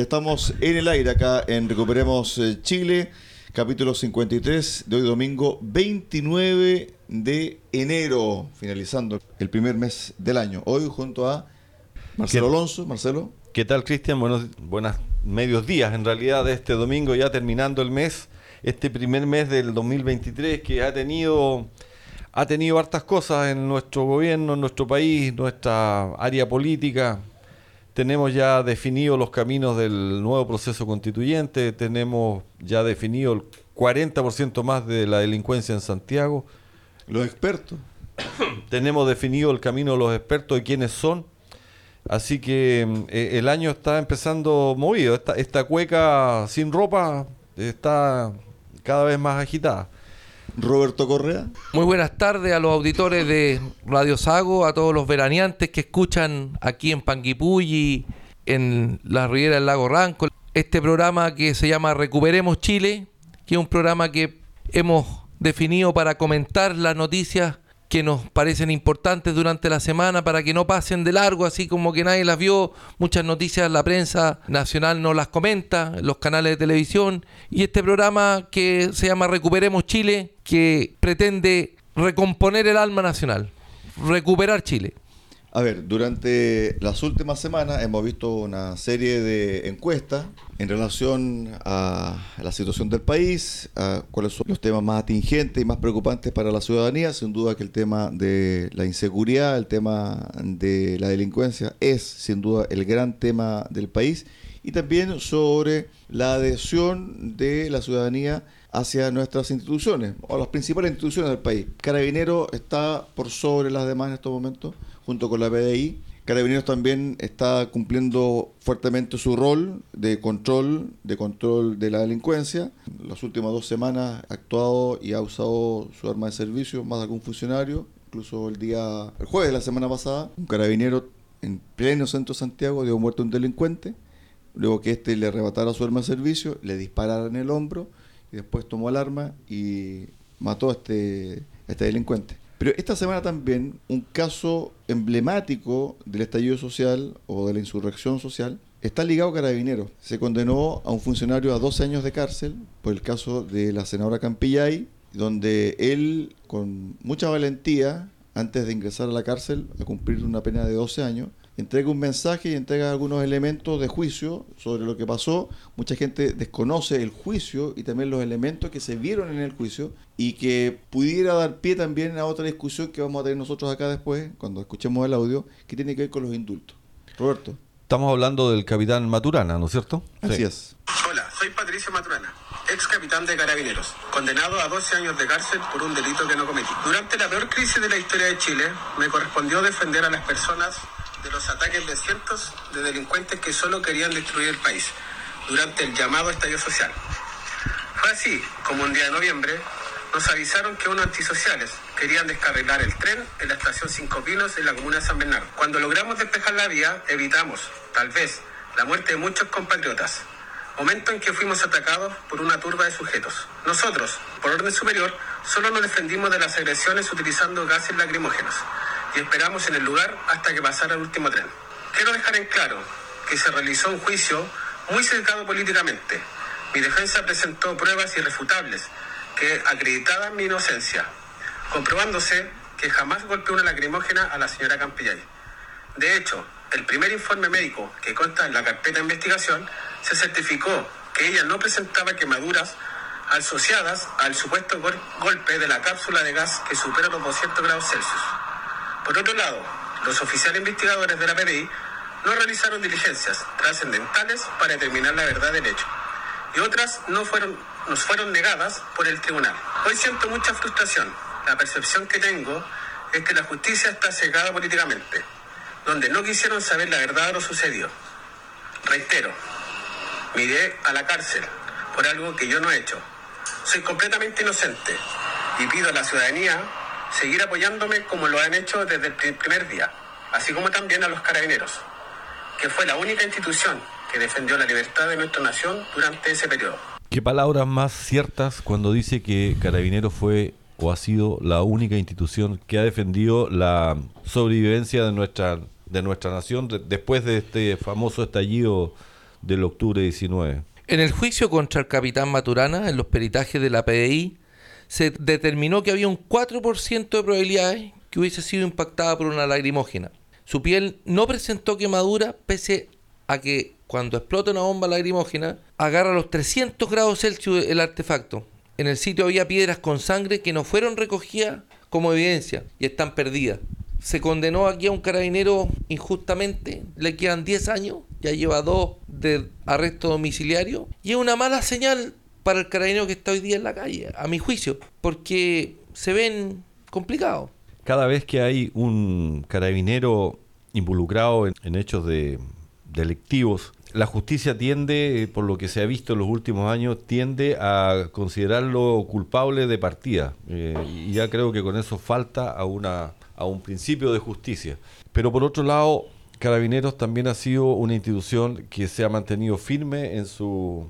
Ya estamos en el aire acá en Recuperemos eh, Chile, capítulo 53 de hoy domingo 29 de enero, finalizando el primer mes del año. Hoy junto a Marcelo ¿Qué? Alonso. Marcelo, ¿Qué tal, Cristian? Buenos, buenas medios días, en realidad, de este domingo, ya terminando el mes, este primer mes del 2023, que ha tenido, ha tenido hartas cosas en nuestro gobierno, en nuestro país, nuestra área política. Tenemos ya definidos los caminos del nuevo proceso constituyente, tenemos ya definido el 40% más de la delincuencia en Santiago, los expertos. tenemos definido el camino de los expertos de quiénes son. Así que mm, eh, el año está empezando movido. Esta, esta cueca sin ropa está cada vez más agitada. Roberto Correa, Muy buenas tardes a los auditores de Radio Sago, a todos los veraneantes que escuchan aquí en Panguipulli, en la Riviera del Lago Ranco. Este programa que se llama Recuperemos Chile, que es un programa que hemos definido para comentar las noticias que nos parecen importantes durante la semana para que no pasen de largo, así como que nadie las vio. Muchas noticias la prensa nacional no las comenta, los canales de televisión. Y este programa que se llama Recuperemos Chile, que pretende recomponer el alma nacional, recuperar Chile. A ver, durante las últimas semanas hemos visto una serie de encuestas en relación a la situación del país, a cuáles son los temas más atingentes y más preocupantes para la ciudadanía. Sin duda que el tema de la inseguridad, el tema de la delincuencia es sin duda el gran tema del país y también sobre la adhesión de la ciudadanía hacia nuestras instituciones o las principales instituciones del país. Carabinero está por sobre las demás en estos momentos, junto con la PDI. Carabineros también está cumpliendo fuertemente su rol de control, de control de la delincuencia. Las últimas dos semanas ha actuado y ha usado su arma de servicio más de algún funcionario. Incluso el día, el jueves de la semana pasada, un carabinero en pleno centro de Santiago dio muerte a un delincuente. Luego que éste le arrebatara su arma de servicio, le disparara en el hombro y después tomó el arma y mató este, a este delincuente. Pero esta semana también un caso emblemático del estallido social o de la insurrección social está ligado a Carabineros. Se condenó a un funcionario a 12 años de cárcel por el caso de la senadora Campillay, donde él, con mucha valentía, antes de ingresar a la cárcel a cumplir una pena de 12 años, entrega un mensaje y entrega algunos elementos de juicio sobre lo que pasó. Mucha gente desconoce el juicio y también los elementos que se vieron en el juicio y que pudiera dar pie también a otra discusión que vamos a tener nosotros acá después, cuando escuchemos el audio, que tiene que ver con los indultos. Roberto, Estamos hablando del capitán Maturana, ¿no es cierto? así Sí. es. Hola, soy Patricio Maturana, ex capitán de Carabineros, condenado a 12 años de cárcel por un delito que no cometí. Durante la peor crisis de la historia de Chile, me correspondió defender a las personas de los ataques de cientos de delincuentes que solo querían destruir el país durante el llamado estallido social. Fue así como un día de noviembre nos avisaron que unos antisociales querían descarrilar el tren en la estación Cinco Pinos en la comuna de San Bernardo. Cuando logramos despejar la vía, evitamos, tal vez, la muerte de muchos compatriotas. Momento en que fuimos atacados por una turba de sujetos. Nosotros, por orden superior, solo nos defendimos de las agresiones utilizando gases lacrimógenos y esperamos en el lugar hasta que pasara el último tren. Quiero dejar en claro que se realizó un juicio muy sesgado políticamente. Mi defensa presentó pruebas irrefutables que acreditaban mi inocencia, comprobándose que jamás golpeé una lacrimógena a la señora Campillay. De hecho, el primer informe médico que consta en la carpeta de investigación se certificó que ella no presentaba quemaduras asociadas al supuesto gol- golpe de la cápsula de gas que supera los 200 grados Celsius. Por otro lado, los oficiales investigadores de la PDI no realizaron diligencias trascendentales para determinar la verdad del hecho y otras no fueron, nos fueron negadas por el tribunal. Hoy siento mucha frustración. La percepción que tengo es que la justicia está cegada políticamente, donde no quisieron saber la verdad de lo sucedido. Reitero, miré a la cárcel por algo que yo no he hecho. Soy completamente inocente y pido a la ciudadanía seguir apoyándome como lo han hecho desde el primer día, así como también a los carabineros, que fue la única institución que defendió la libertad de nuestra nación durante ese periodo. ¿Qué palabras más ciertas cuando dice que Carabineros fue o ha sido la única institución que ha defendido la sobrevivencia de nuestra, de nuestra nación después de este famoso estallido del octubre 19? En el juicio contra el capitán Maturana, en los peritajes de la PDI, se determinó que había un 4% de probabilidades que hubiese sido impactada por una lagrimógena. Su piel no presentó quemadura pese a que cuando explota una bomba lagrimógena, agarra los 300 grados Celsius el artefacto. En el sitio había piedras con sangre que no fueron recogidas como evidencia y están perdidas. Se condenó aquí a un carabinero injustamente, le quedan 10 años, ya lleva dos de arresto domiciliario y es una mala señal para el carabinero que está hoy día en la calle, a mi juicio, porque se ven complicados. Cada vez que hay un carabinero involucrado en, hechos de delictivos, la justicia tiende, por lo que se ha visto en los últimos años, tiende a considerarlo culpable de partida. Eh, y ya creo que con eso falta a, una, a un principio de justicia. Pero por otro lado, Carabineros también ha sido una institución que se ha mantenido firme en su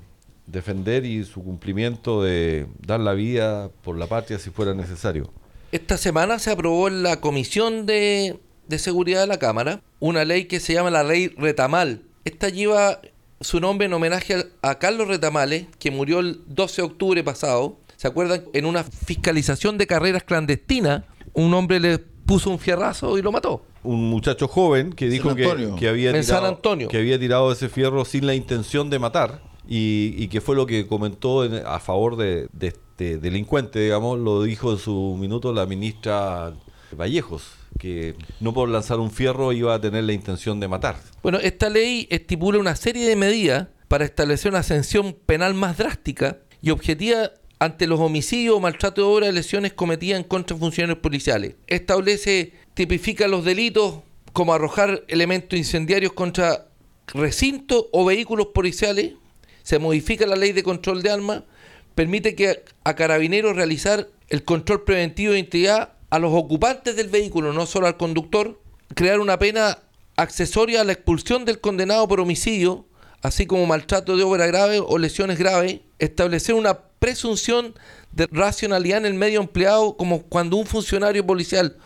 defender y su cumplimiento de dar la vida por la patria si fuera necesario. Esta semana se aprobó en la Comisión de, de Seguridad de la Cámara una ley que se llama la Ley Retamal, esta lleva su nombre en homenaje a Carlos Retamales, que murió el 12 de octubre pasado. ¿Se acuerdan? En una fiscalización de carreras clandestinas, un hombre le puso un fierrazo y lo mató. Un muchacho joven que dijo que, había tirado, que había tirado ese fierro sin la intención de matar y, que fue lo que comentó a favor de, de este delincuente, digamos, lo dijo en su minuto la ministra Vallejos que no por lanzar un fierro iba a tener la intención de matar. Bueno, esta ley estipula una serie de medidas para establecer una sanción penal más drástica y objetiva ante los homicidios, maltrato de obra y lesiones cometidas en contra de funcionarios policiales. Establece, tipifica los delitos como arrojar elementos incendiarios contra recintos o vehículos policiales, se modifica la ley de control de armas, permite que a carabineros realizar el control preventivo de identidad a los ocupantes del vehículo, no solo al conductor, crear una pena accesoria a la expulsión del condenado por homicidio, así como maltrato de obra grave o lesiones graves, establecer una presunción de racionalidad en el medio empleado como cuando un funcionario policial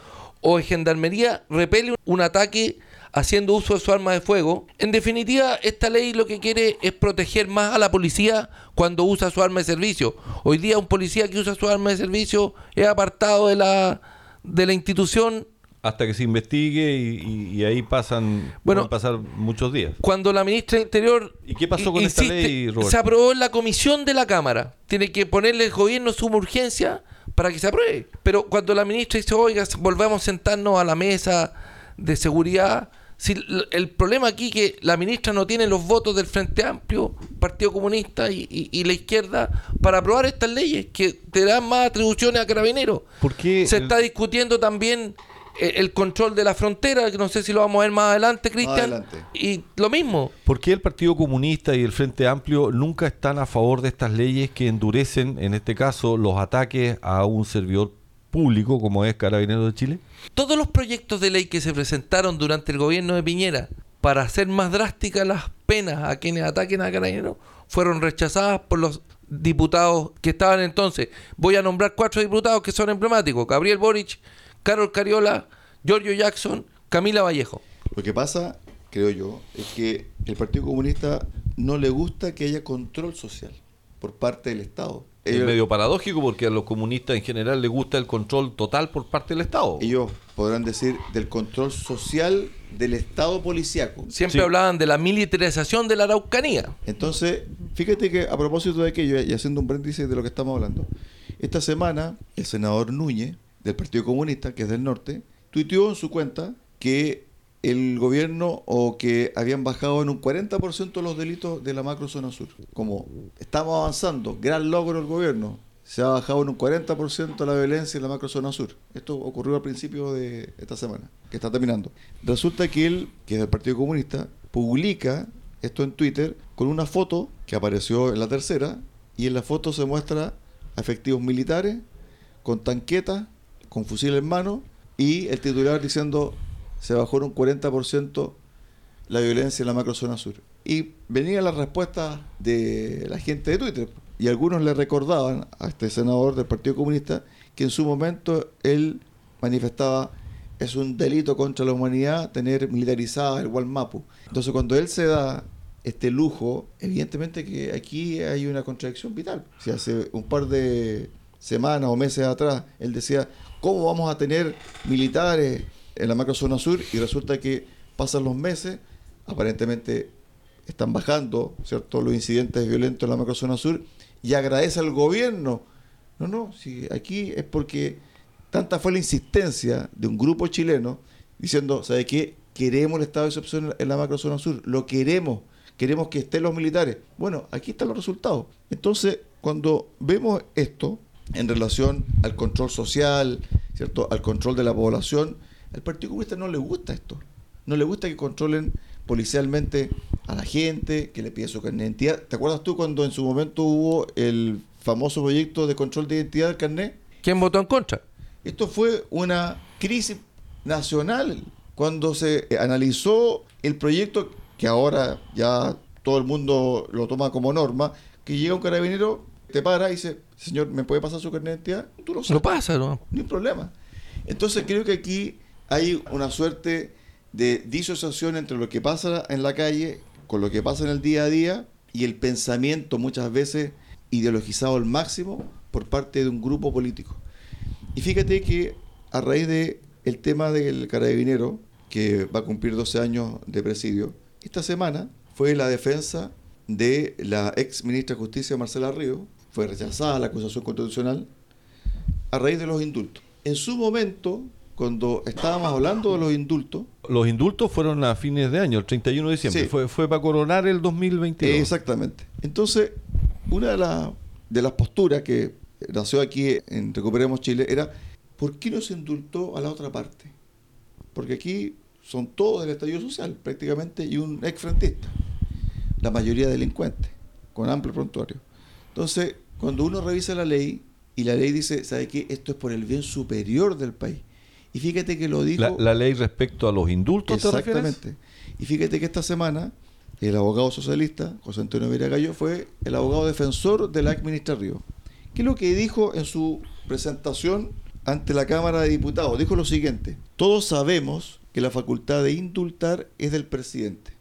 o de gendarmería repele un ataque haciendo uso de su arma de fuego. En definitiva, esta ley lo que quiere es proteger más a la policía cuando usa su arma de servicio. Hoy día un policía que usa su arma de servicio es apartado de la de la institución hasta que se investigue y, ahí pasan bueno, pasar muchos días. Cuando la ministra del Interior ¿Y qué pasó con esta ley, Se aprobó en la comisión de la Cámara. Tiene que ponerle el gobierno suma urgencia para que se apruebe. Pero cuando la ministra dice, "Oiga, volvamos a sentarnos a la mesa de seguridad", si el problema aquí es que la ministra no tiene los votos del Frente Amplio, Partido Comunista y, la izquierda para aprobar estas leyes que te dan más atribuciones a carabineros. porque Se está discutiendo también eh, el control de la frontera, que no sé si lo vamos a ver más adelante, Cristian. Y lo mismo. ¿Por qué el Partido Comunista y el Frente Amplio nunca están a favor de estas leyes que endurecen, en este caso, los ataques a un servidor público como es Carabineros de Chile? Todos los proyectos de ley que se presentaron durante el gobierno de Piñera para hacer más drásticas las penas a quienes ataquen a Carabineros fueron rechazadas por los diputados que estaban entonces. Voy a nombrar cuatro diputados que son emblemáticos. Gabriel Boric, Carol Cariola, Giorgio Jackson, Camila Vallejo. Lo que pasa, creo yo, es que el Partido Comunista no le gusta que haya control social por parte del Estado. Es medio paradójico porque a los comunistas en general les gusta el control total por parte del Estado. Ellos podrán decir del control social del Estado policíaco. Siempre hablaban de la militarización de la Araucanía. Entonces, fíjate que a propósito de aquello, y haciendo un brindis de lo que estamos hablando, esta semana el senador Núñez, del Partido Comunista, que es del norte, tuiteó en su cuenta que el gobierno o que habían bajado en un 40% los delitos de la macrozona sur. Como estamos avanzando, gran logro del gobierno, se ha bajado en un 40% la violencia en la macrozona sur. Esto ocurrió al principio de esta semana, que está terminando. Resulta que él, que es del Partido Comunista, publica esto en Twitter con una foto que apareció en la tercera, y en la foto se muestra a efectivos militares con tanquetas, con fusil en mano y el titular diciendo se bajó en un 40% la violencia en la macrozona sur. Y venía la respuesta de la gente de Twitter y algunos le recordaban a este senador del Partido Comunista que en su momento él manifestaba es un delito contra la humanidad tener militarizada el Walmapu. Entonces cuando él se da este lujo, evidentemente que aquí hay una contradicción vital. Si hace un par de semanas o meses atrás él decía, ¿cómo vamos a tener militares en la macrozona sur? Y resulta que pasan los meses, aparentemente están bajando ¿cierto? los incidentes violentos en la macrozona sur y agradece al gobierno. No, no, si aquí es porque tanta fue la insistencia de un grupo chileno diciendo, ¿sabe qué? Queremos el estado de excepción en la macrozona sur, lo queremos, queremos que estén los militares. Bueno, aquí están los resultados. Entonces, cuando vemos esto en relación al control social, ¿cierto? al control de la población, al Partido Comunista no le gusta esto. No le gusta que controlen policialmente a la gente, que le pide su carnet de identidad. ¿Te acuerdas tú cuando en su momento hubo el famoso proyecto de control de identidad del carnet? ¿Quién votó en contra? Esto fue una crisis nacional cuando se analizó el proyecto que ahora ya todo el mundo lo toma como norma, que llega un carabinero, te para y dice, señor, ¿me puede pasar su carnet de identidad? Tú lo sabes. Lo pasa, ¿no? Hay problema. Entonces creo que aquí hay una suerte de disociación entre lo que pasa en la calle con lo que pasa en el día a día y el pensamiento muchas veces ideologizado al máximo por parte de un grupo político. Y fíjate que a raíz de el tema del carabinero, que va a cumplir 12 años de presidio, esta semana fue la defensa de la ex ministra de Justicia Marcela Río, fue rechazada la acusación constitucional a raíz de los indultos. En su momento, cuando estábamos hablando de los indultos. Los indultos fueron a fines de año, el 31 de diciembre. Fue, fue para coronar el 2022. Exactamente. Entonces, una de, de las posturas que nació aquí en Recuperemos Chile era, ¿por qué no se indultó a la otra parte? Porque aquí son todos del estallido social, prácticamente, y un ex frentista. La mayoría delincuentes, con amplio prontuario. Entonces, cuando uno revisa la ley, y la ley dice, ¿sabe qué? Esto es por el bien superior del país y fíjate que lo dijo... La, ley respecto a los indultos, Exactamente. y fíjate que esta semana el abogado socialista, José Antonio Viragallo, fue el abogado defensor de la ex ministra Río. ¿Qué es lo que dijo en su presentación ante la Cámara de Diputados? Dijo lo siguiente, todos sabemos que la facultad de indultar es del presidente.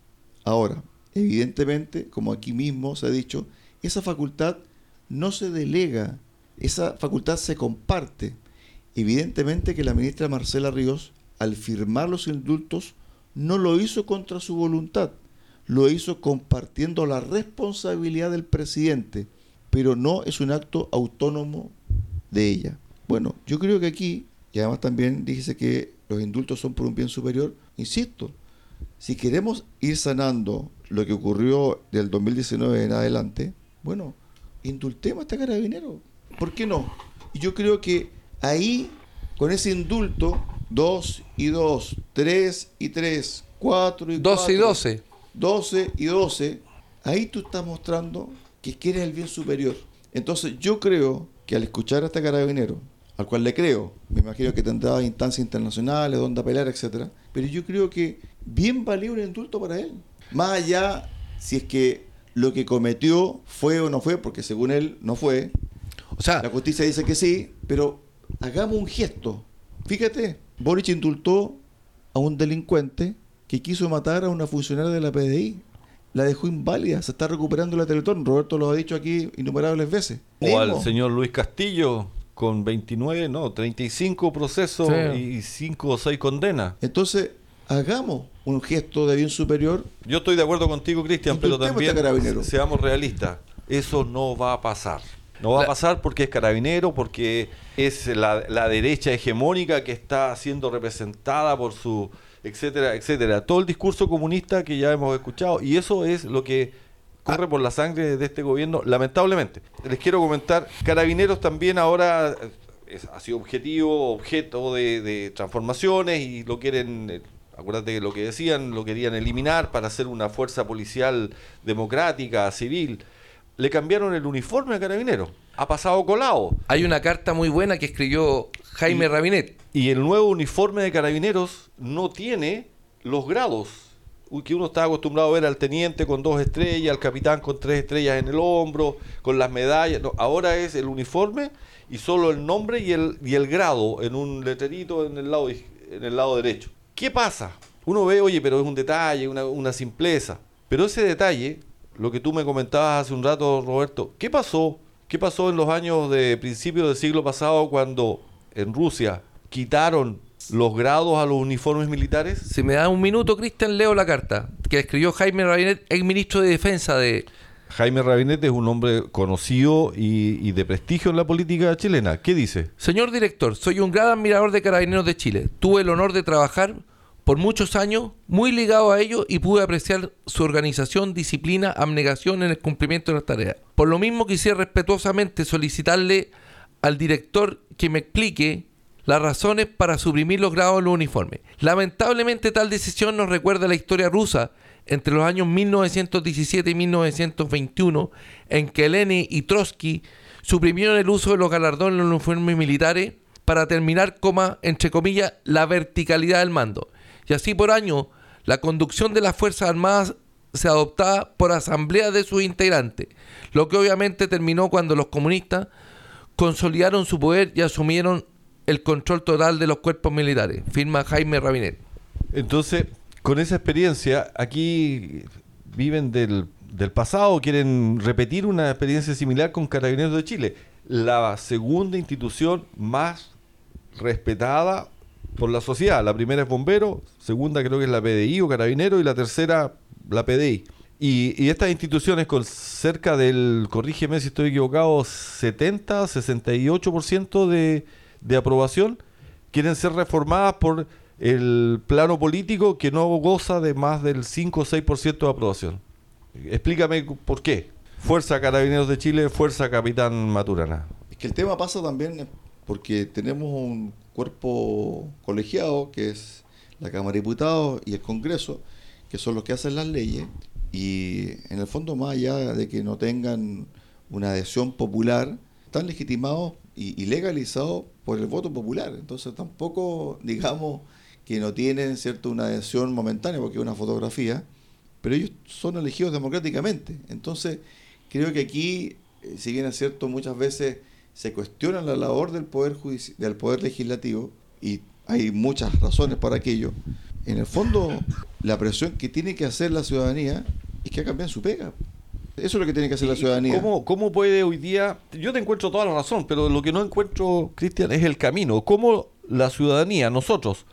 Ahora, evidentemente, como aquí mismo se ha dicho, esa facultad no se delega, esa facultad se comparte. Evidentemente que la ministra Marcela Ríos, al firmar los indultos, no lo hizo contra su voluntad, lo hizo compartiendo la responsabilidad del presidente, pero no es un acto autónomo de ella. Bueno, yo creo que aquí, y además también dice que los indultos son por un bien superior, insisto, si queremos ir sanando lo que ocurrió del 2019 en adelante, bueno, indultemos a este carabinero. ¿Por qué no? Y yo creo que ahí, con ese indulto, 2 y 2, 3 y 3, 4 y 4. 12 y 12. 12 y 12, ahí tú estás mostrando que quieres el bien superior. Entonces yo creo que al escuchar a este carabinero, al cual le creo, me imagino que tendrá instancias internacionales donde apelar, etcétera, pero yo creo que bien valió un indulto para él. Más allá si es que lo que cometió fue o no fue, porque según él no fue. O sea, la justicia dice que sí, pero hagamos un gesto. Fíjate, Boric indultó a un delincuente que quiso matar a una funcionaria de la PDI. La dejó inválida, se está recuperando la Teletón. Roberto lo ha dicho aquí innumerables veces. O al señor Luis Castillo, con 29, no, 35 procesos y 5 o 6 condenas. Entonces, hagamos un gesto de bien superior. Yo estoy de acuerdo contigo, Cristian, pero también seamos realistas. Eso no va a pasar. No va a pasar porque es carabinero, porque es la, la, derecha hegemónica que está siendo representada por su, etcétera, etcétera. Todo el discurso comunista que ya hemos escuchado. Y eso es lo que corre por la sangre de este gobierno, lamentablemente. Les quiero comentar, carabineros también ahora eh, ha sido objetivo, objeto de, de transformaciones y lo quieren... Eh, acuérdate de lo que decían, lo querían eliminar para hacer una fuerza policial democrática, civil le cambiaron el uniforme a Carabineros. Ha pasado colado. Hay una carta muy buena que escribió Jaime Rabinet. Y el nuevo uniforme de Carabineros no tiene los grados que uno está acostumbrado a ver al teniente con dos estrellas, al capitán con tres estrellas en el hombro, con las medallas. No, ahora es el uniforme y solo el nombre y el, y el grado en un letrerito en el lado, en el lado derecho. ¿Qué pasa? Uno ve, oye, pero es un detalle, una, una simpleza. Pero ese detalle, lo que tú me comentabas hace un rato, Roberto, ¿qué pasó? ¿Qué pasó en los años de principios del siglo pasado cuando en Rusia quitaron los grados a los uniformes militares? Si me da un minuto, Cristian, leo la carta que escribió Jaime Rabinet, ex ministro de Defensa de... Jaime Rabinet es un hombre conocido y, y, de prestigio en la política chilena. ¿Qué dice? Señor director, soy un gran admirador de Carabineros de Chile. Tuve el honor de trabajar por muchos años muy ligado a ello y pude apreciar su organización, disciplina, abnegación en el cumplimiento de las tareas. Por lo mismo quisiera respetuosamente solicitarle al director que me explique las razones para suprimir los grados en los uniformes. Lamentablemente tal decisión nos recuerda la historia rusa entre los años 1917 y 1921, en que Lenin y Trotsky suprimieron el uso de los galardones en los uniformes militares para terminar, coma, entre comillas, la verticalidad del mando. Y así por año, la conducción de las Fuerzas Armadas se adoptaba por asamblea de sus integrantes, lo que obviamente terminó cuando los comunistas consolidaron su poder y asumieron el control total de los cuerpos militares, firma Jaime Rabinet. Entonces, con esa experiencia, aquí viven del, del pasado, quieren repetir una experiencia similar con Carabineros de Chile, la segunda institución más respetada por la sociedad. La primera es bombero, segunda creo que es la PDI o carabinero y la tercera la PDI. Y, estas instituciones con cerca del, corrígeme si estoy equivocado, 70, 68% de, de aprobación, quieren ser reformadas por el plano político que no goza de más del 5 o 6% de aprobación. Explícame por qué. Fuerza Carabineros de Chile, Fuerza Capitán Maturana. Es que el tema pasa también porque tenemos un cuerpo colegiado que es la Cámara de Diputados y el Congreso, que son los que hacen las leyes, y en el fondo más allá de que no tengan una adhesión popular, están legitimados y, legalizados por el voto popular. Entonces tampoco digamos que no tienen cierto una adhesión momentánea porque es una fotografía, pero ellos son elegidos democráticamente. Entonces creo que aquí, eh, si bien es cierto, muchas veces se cuestiona la labor del poder del poder legislativo y hay muchas razones para aquello. En el fondo, la presión que tiene que hacer la ciudadanía es que cambien su pega. Eso es lo que tiene que hacer la ciudadanía. ¿Cómo, ¿Cómo puede hoy día.? Yo te encuentro toda la razón, pero lo que no encuentro, Cristian, es el camino. ¿Cómo la ciudadanía, nosotros,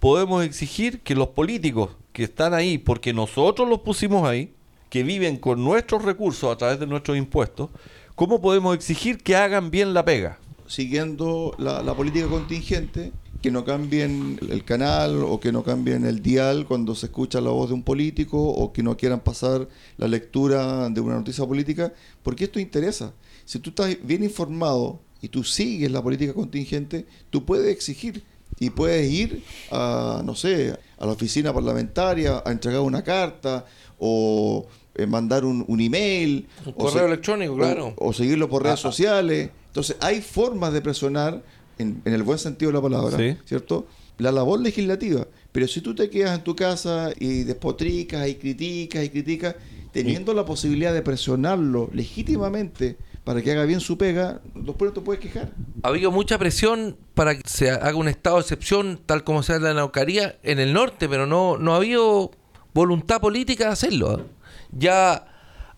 podemos exigir que los políticos que están ahí, porque nosotros los pusimos ahí, que viven con nuestros recursos a través de nuestros impuestos, ¿cómo podemos exigir que hagan bien la pega? Siguiendo la, política contingente, que no cambien el canal o que no cambien el dial cuando se escucha la voz de un político o que no quieran pasar la lectura de una noticia política, porque esto interesa. Si tú estás bien informado y tú sigues la política contingente, tú puedes exigir y puedes ir a, no sé, a la oficina parlamentaria a entregar una carta o eh, mandar un, un, email. Un correo electrónico, claro. O, o, seguirlo por redes ah, sociales. Entonces, hay formas de presionar en, en, el buen sentido de la palabra, ¿Sí? ¿cierto? La labor legislativa. Pero si tú te quedas en tu casa y despotricas y criticas y criticas, teniendo la posibilidad de presionarlo legítimamente para que haga bien su pega, después no te puedes quejar. Ha habido mucha presión para que se haga un estado de excepción, tal como se hace en la Naucaría, en el norte, pero no, no ha habido voluntad política de hacerlo. Ya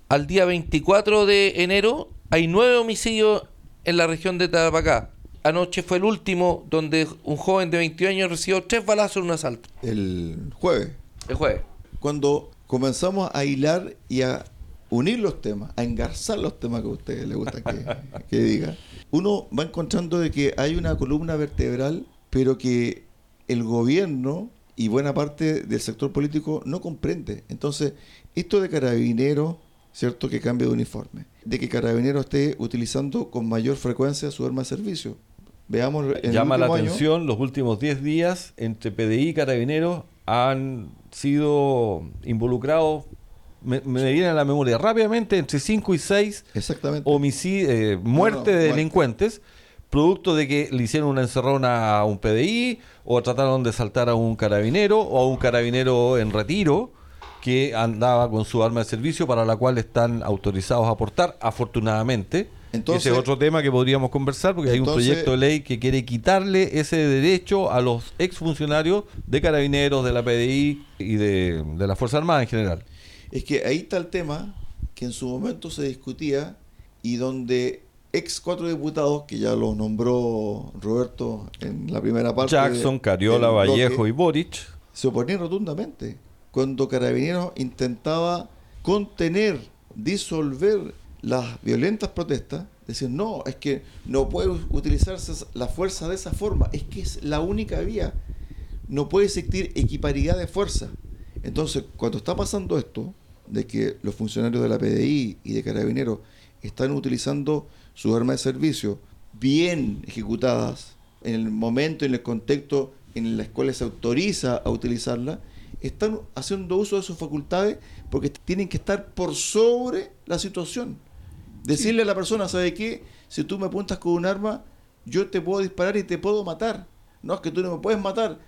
al día 24 de enero hay nueve homicidios en la región de Tarapacá anoche fue el último donde un joven de 21 años recibió tres balazos en un asalto. El jueves. El jueves. Cuando comenzamos a hilar y a unir los temas, a engarzar los temas que a ustedes les gusta que, que diga, uno va encontrando de que hay una columna vertebral, pero que el gobierno y buena parte del sector político no comprende. Entonces, esto de carabineros, ¿cierto? Que cambie de uniforme. De que carabineros esté utilizando con mayor frecuencia su arma de servicio. Veamos en Llama el la año, atención, los últimos 10 días entre PDI y Carabineros han sido involucrados me, me viene a la memoria rápidamente entre 5 y 6 Exactamente. eh, muerte no, de muerte. Producto de que le hicieron una encerrona a un PDI o trataron de saltar a un carabinero o a un carabinero en retiro que andaba con su arma de servicio para la cual están autorizados a aportar, afortunadamente. Entonces- ese es otro tema que podríamos conversar porque hay un proyecto de ley que quiere quitarle ese derecho a los exfuncionarios de carabineros, de la PDI y de, de la Fuerza Armada en general. Es que ahí está el tema que en su momento se discutía y donde ex cuatro diputados, que ya lo nombró Roberto en la primera parte. Jackson, Cariola, Vallejo y Boric. se oponían rotundamente. Cuando Carabineros intentaba contener, disolver las violentas protestas, decían, no, es que no puede utilizarse la fuerza de esa forma, es que es la única vía. No puede existir equiparidad de fuerza. Entonces, cuando está pasando esto, de que los funcionarios de la PDI y de Carabineros están utilizando sus armas de servicio bien ejecutadas, en el momento, en el contexto en las cuales se autoriza a utilizarla, están haciendo uso de sus facultades porque tienen que estar por sobre la situación. Decirle a la persona, ¿sabe qué? Si tú me apuntas con un arma, yo te puedo disparar y te puedo matar. No, es que tú no me puedes matar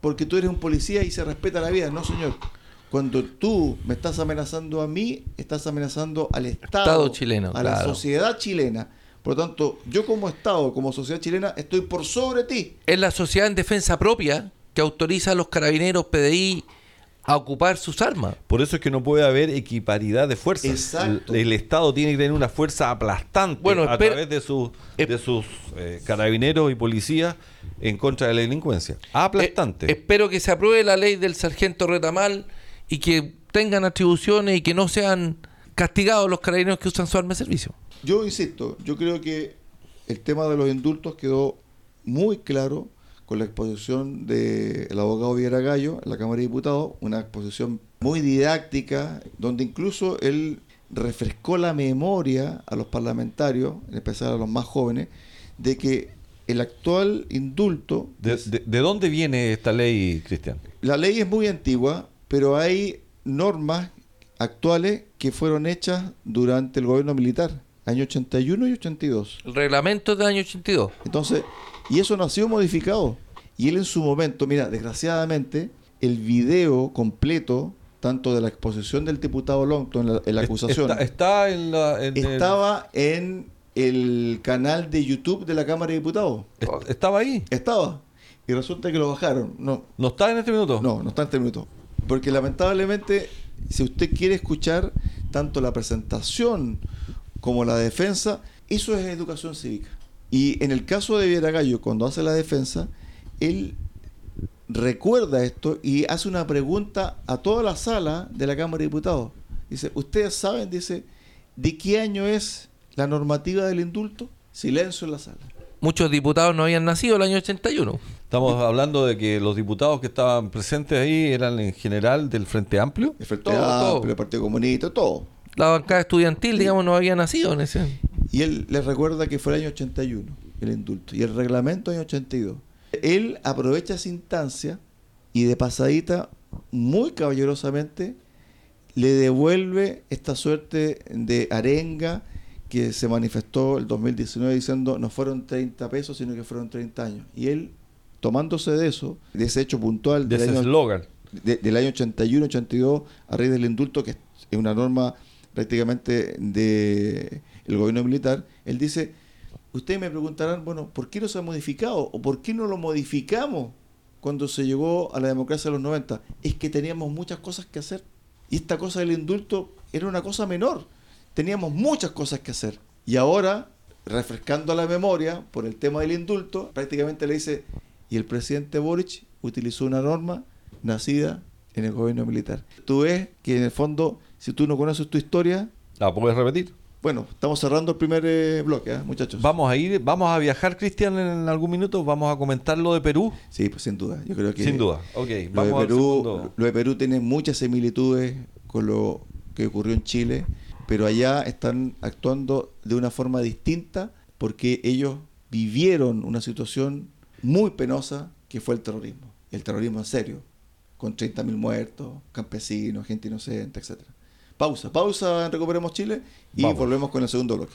porque tú eres un policía y se respeta la vida. No, señor. Cuando tú me estás amenazando a mí, estás amenazando al Estado, Estado chileno, a la sociedad chilena. Por lo tanto, yo como Estado, como sociedad chilena, estoy por sobre ti. Es la sociedad en defensa propia que autoriza a los carabineros PDI a ocupar sus armas. Por eso es que no puede haber equiparidad de fuerzas. Exacto. El, el Estado tiene que tener una fuerza aplastante Bueno, a espera- través de, sus de sus eh, carabineros y policías en contra de la delincuencia. Aplastante. Eh, espero que se apruebe la ley del sargento Retamal y que tengan atribuciones y que no sean castigados los carabineros que usan su arma de servicio. Yo insisto, yo creo que el tema de los indultos quedó muy claro con la exposición del abogado Viera Gallo en la Cámara de Diputados, una exposición muy didáctica, donde incluso él refrescó la memoria a los parlamentarios, en especial a los más jóvenes, de que el actual indulto, de, de- de dónde viene esta ley, Cristian? la ley es muy antigua, pero hay normas actuales que fueron hechas durante el gobierno militar, año 81 y 82. El reglamento es del año 82. Entonces, y eso no ha sido modificado. Y él en su momento, mira, desgraciadamente, el video completo, tanto de la exposición del diputado Longton en la, en la acusación, Está, está en la. en el- estaba en el canal de YouTube de la Cámara de Diputados. est- estaba ahí. Estaba. Y resulta que lo bajaron. No, ¿No está en este minuto? no, no está en este minuto. Porque lamentablemente, si usted quiere escuchar tanto la presentación como la defensa, eso es educación cívica. Y en el caso de Viera Gallo, cuando hace la defensa, él recuerda esto y hace una pregunta a toda la sala de la Cámara de Diputados. Dice, ¿ustedes saben, dice, de qué año es la normativa del indulto? Silencio en la sala. Muchos diputados no habían nacido el año 81. Estamos hablando de que los diputados que estaban presentes ahí eran en general del Frente Amplio. El Frente Todo, todo. Amplio, el Partido Comunista, todo. La bancada estudiantil, digamos, no había nacido en ese. Y él les recuerda que fue el año 81 el indulto y el reglamento año 82. Él aprovecha esa instancia y de pasadita, muy caballerosamente, le devuelve esta suerte de arenga que se manifestó el 2019 diciendo no fueron 30 pesos, sino que fueron 30 años. Y él, tomándose de eso, de ese hecho puntual De del ese eslogan. de- del año 81-82 a raíz del indulto, que es una norma prácticamente del el gobierno militar, él dice, ustedes me preguntarán, bueno, ¿por qué no se ha modificado? ¿O por qué no lo modificamos cuando se llegó a la democracia de los 90? Es que teníamos muchas cosas que hacer. Y esta cosa del indulto era una cosa menor. Teníamos muchas cosas que hacer. Y ahora, refrescando la memoria por el tema del indulto, prácticamente le dice, y el presidente Boric utilizó una norma nacida en el gobierno militar. Tú ves que en el fondo, si tú no conoces tu historia, ¿La puedes repetir? bueno, estamos cerrando el primer eh, bloque, ¿eh, muchachos. Vamos a ir, vamos a viajar, Cristian, en algún minuto. Vamos a comentar lo de Perú. Sí, pues sin duda. Yo creo que Sin duda. Ok, Lo vamos de, Perú, lo de Perú tiene muchas similitudes con lo que ocurrió en Chile, pero allá están actuando de una forma distinta porque ellos vivieron una situación muy penosa que fue el terrorismo. El terrorismo en serio, con 30.000 muertos, campesinos, gente inocente, etcétera. Pausa, pausa Recuperemos Chile y Vamos. volvemos con el segundo bloque.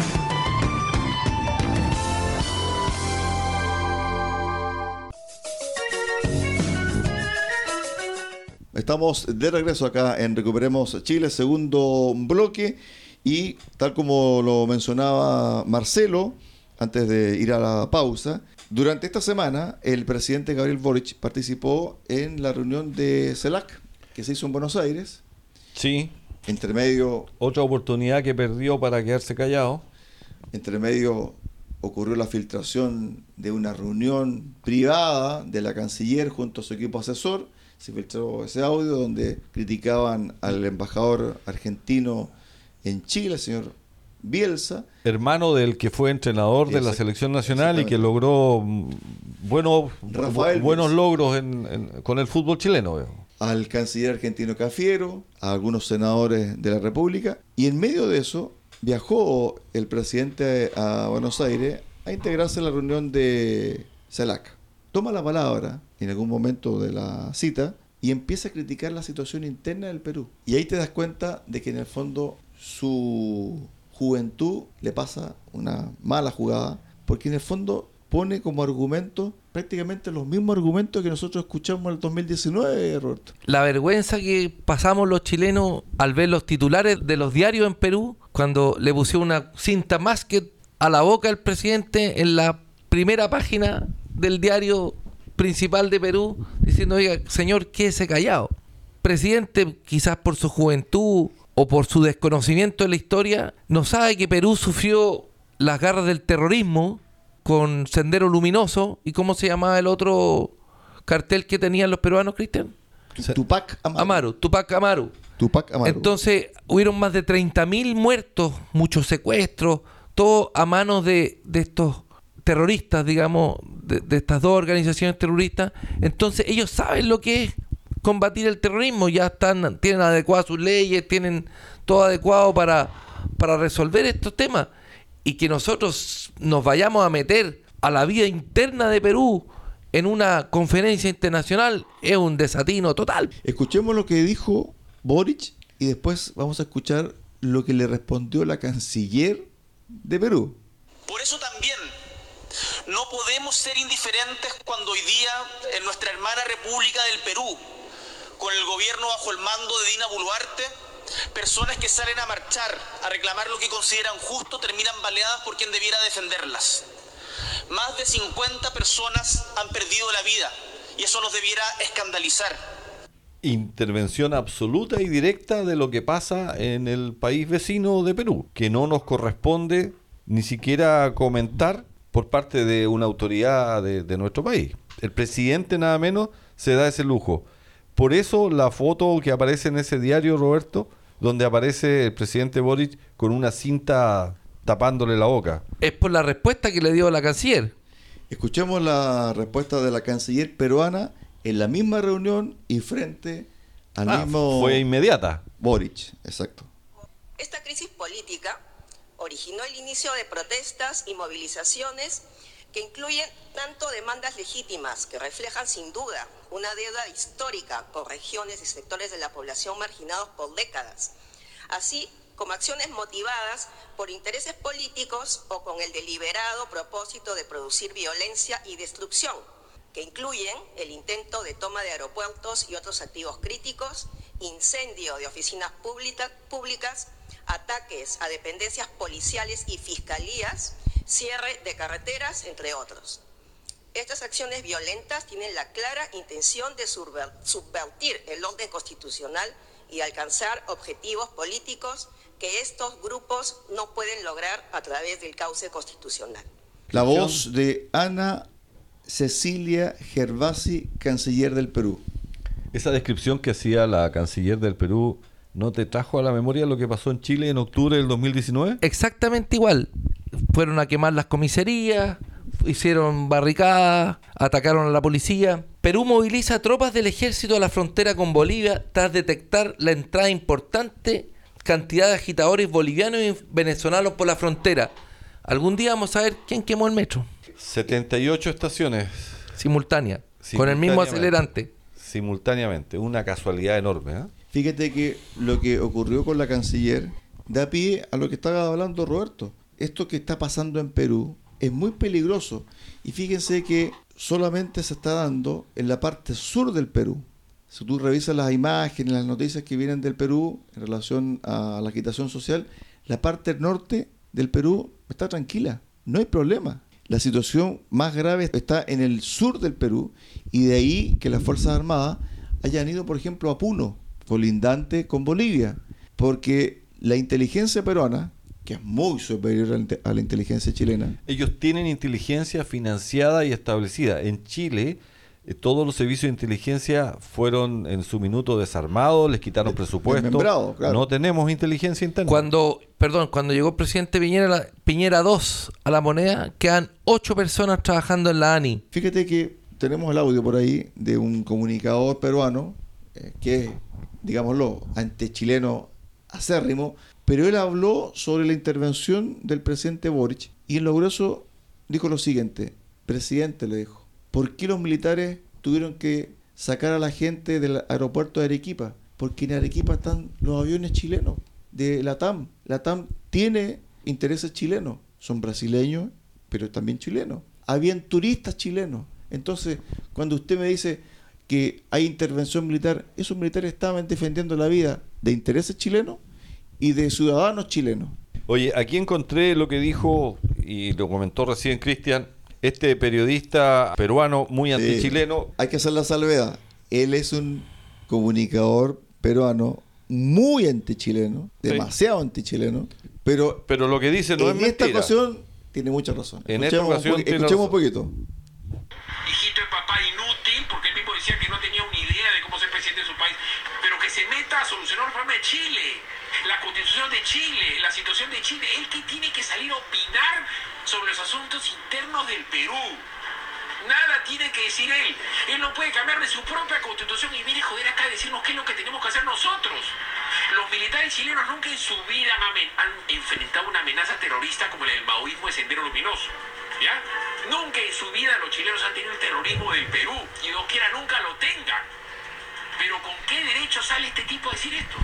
Estamos de regreso acá en Recuperemos Chile, segundo bloque. Y tal como lo mencionaba Marcelo, antes de ir a la pausa, durante esta semana el presidente Gabriel Boric participó en la reunión de CELAC, que se hizo en Buenos Aires. Sí, Entre medio, otra oportunidad que perdió para quedarse callado. entre medio ocurrió la filtración de una reunión privada de la canciller junto a su equipo asesor. Se filtró ese audio donde criticaban al embajador argentino en Chile, el señor Bielsa. Hermano del que fue entrenador de la selección nacional y que logró mm, buenos, buenos logros en- en- con el fútbol chileno. veo. al canciller argentino Cafiero, a algunos senadores de la República, y en medio de eso viajó el presidente a Buenos Aires a integrarse a la reunión de CELAC. Toma la palabra en algún momento de la cita y empieza a criticar la situación interna del Perú. Y ahí te das cuenta de que en el fondo su juventud le pasa una mala jugada, porque en el fondo pone como argumento prácticamente los mismos argumentos que nosotros escuchamos en el 2019, Roberto. la vergüenza que pasamos los chilenos al ver los titulares de los diarios en Perú, cuando le pusieron una cinta más que a la boca al presidente en la primera página del diario principal de Perú, diciendo, oiga, señor, quédese callado. Presidente, quizás por su juventud o por su desconocimiento de la historia, no sabe que Perú sufrió las garras del terrorismo con Sendero Luminoso y cómo se llamaba el otro cartel que tenían los peruanos, Cristian. Tupac Amaru. Amaru, Tupac Amaru. Tupac Amaru. Entonces, hubieron más de 30.000 muertos, muchos secuestros, todo a manos de, de estos terroristas, digamos, de, de estas dos organizaciones terroristas. Entonces, ellos saben lo que es combatir el terrorismo, ya están, tienen adecuadas sus leyes, tienen todo adecuado para, para resolver estos temas. Y que nosotros nos vayamos a meter a la vida interna de Perú en una conferencia internacional es un desatino total. Escuchemos lo que dijo Boric y después vamos a escuchar lo que le respondió la canciller de Perú. Por eso también no podemos ser indiferentes cuando hoy día en nuestra hermana República del Perú, con el gobierno bajo el mando de Dina Boluarte, personas que salen a marchar, a reclamar lo que consideran justo, terminan baleadas por quien debiera defenderlas. Más de 50 personas han perdido la vida y eso nos debiera escandalizar. intervención absoluta y directa de lo que pasa en el país vecino de Perú, que no nos corresponde ni siquiera comentar por parte de una autoridad de, de nuestro país. El presidente nada menos se da ese lujo. Por eso la foto que aparece en ese diario, Roberto, donde aparece el presidente Boric con una cinta tapándole la boca. Es por la respuesta que le dio la canciller. Escuchemos la respuesta de la canciller peruana en la misma reunión y frente al Ah, mismo fue inmediata. Boric, exacto. Esta crisis política originó el inicio de protestas y movilizaciones que incluyen tanto demandas legítimas que reflejan sin duda una deuda histórica por regiones y sectores de la población marginados por décadas, así como acciones motivadas por intereses políticos o con el deliberado propósito de producir violencia y destrucción, que incluyen el intento de toma de aeropuertos y otros activos críticos, incendio de oficinas pública- públicas, ataques a dependencias policiales y fiscalías, cierre de carreteras, entre otros. Estas acciones violentas tienen la clara intención de subver- subvertir el orden constitucional y alcanzar objetivos políticos que estos grupos no pueden lograr a través del cauce constitucional. La voz de Ana Cecilia Gervasi, canciller del Perú. Esa descripción que hacía la canciller del Perú ¿No te trajo a la memoria lo que pasó en Chile en octubre del 2019? Exactamente igual. Fueron a quemar las comisarías, hicieron barricadas, atacaron a la policía. Perú moviliza tropas del ejército a la frontera con Bolivia tras detectar la entrada importante cantidad de agitadores bolivianos y venezolanos por la frontera. Algún día vamos a ver quién quemó el metro. 78 estaciones Simultánea, con el mismo acelerante. Simultáneamente, una casualidad enorme. ¿eh? Fíjate que lo que ocurrió con la canciller da pie a lo que estaba hablando Roberto. Esto que está pasando en Perú es muy peligroso. Y fíjense que solamente se está dando en la parte sur del Perú. Si tú revisas las imágenes, las noticias que vienen del Perú en relación a la agitación social, la parte norte del Perú está tranquila, no hay problema. La situación más grave está en el sur del Perú y de ahí que las Fuerzas Armadas hayan ido, por ejemplo, a Puno, colindante con Bolivia, porque la inteligencia peruana, que es muy superior a la inteligencia chilena. Ellos tienen inteligencia financiada y establecida. En Chile, eh, todos los servicios de inteligencia fueron en su minuto desarmados, les quitaron presupuesto. No tenemos inteligencia interna. Cuando, perdón, cuando llegó el presidente Piñera, Piñera 2 a la moneda, quedan ocho personas trabajando en la ANI. Fíjate que tenemos el audio por ahí de un comunicador peruano eh, que, digámoslo, chileno acérrimo, pero él habló sobre la intervención del presidente Boric y en lo grueso dijo lo siguiente, presidente le dijo, ¿por qué los militares tuvieron que sacar a la gente del aeropuerto de Arequipa? Porque en Arequipa están los aviones chilenos de la TAM. La TAM tiene intereses chilenos, son brasileños, pero también chilenos. Habían turistas chilenos. Entonces, cuando usted me dice que hay intervención militar, esos militares estaban defendiendo la vida de intereses chilenos y de ciudadanos chilenos. Oye, aquí encontré lo que dijo, y lo comentó recién Cristian, este periodista peruano muy antichileno. hay que hacer la salvedad. Él es un comunicador peruano muy antichileno, demasiado antichileno, pero, pero lo que dice no en es esta ocasión tiene mucha razón. En esta ocasión un, escuchemos un poquito. Decía que no tenía una idea de cómo ser presidente de su país, pero que se meta a solucionar el problema de Chile la constitución de Chile, la situación de Chile. Él que tiene que salir a opinar sobre los asuntos internos del Perú. Nada tiene que decir él. Él no puede cambiar de su propia constitución y viene a joder acá a decirnos qué es lo que tenemos que hacer nosotros. Los militares chilenos nunca en su vida han, enfrentado una amenaza terrorista como el del maoísmo de Sendero Luminoso. Nunca en su vida los chilenos han tenido el terrorismo del Perú y no quiera nunca lo tengan. Pero ¿con qué derecho sale este tipo a decir esto?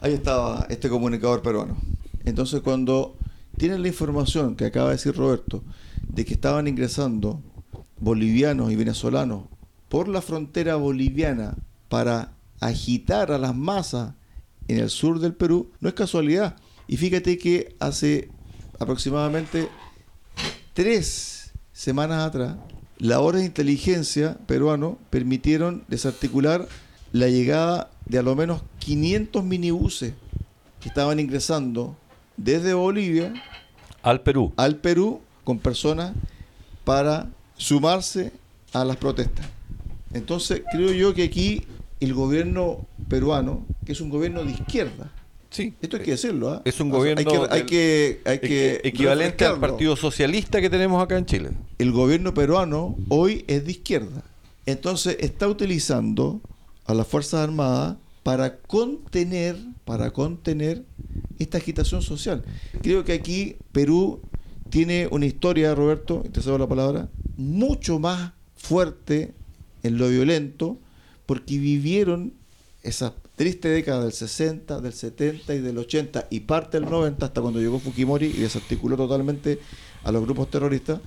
Ahí estaba este comunicador peruano. Entonces cuando tienen la información que acaba de decir Roberto, de que estaban ingresando bolivianos y venezolanos por la frontera boliviana para agitar a las masas en el sur del Perú, no es casualidad. Y fíjate que hace aproximadamente tres semanas atrás, la hora de inteligencia peruano permitieron desarticular la llegada de a lo menos 500 minibuses que estaban ingresando desde Bolivia al Perú. Al Perú con personas para sumarse a las protestas. Entonces, creo yo que aquí el gobierno peruano, que es un gobierno de izquierda, Sí. Esto hay que decirlo. ¿ah? Es un gobierno hay que, hay que, equivalente al Partido Socialista que tenemos acá en Chile. El gobierno peruano hoy es de izquierda. Entonces está utilizando a las Fuerzas Armadas para contener, para contener esta agitación social. Creo que aquí Perú tiene una historia, Roberto, te cedo la palabra, mucho más fuerte en lo violento, porque vivieron esa triste década del 60, del 70 y del 80 y parte del 90 hasta cuando llegó Fujimori y desarticuló totalmente a los grupos terroristas,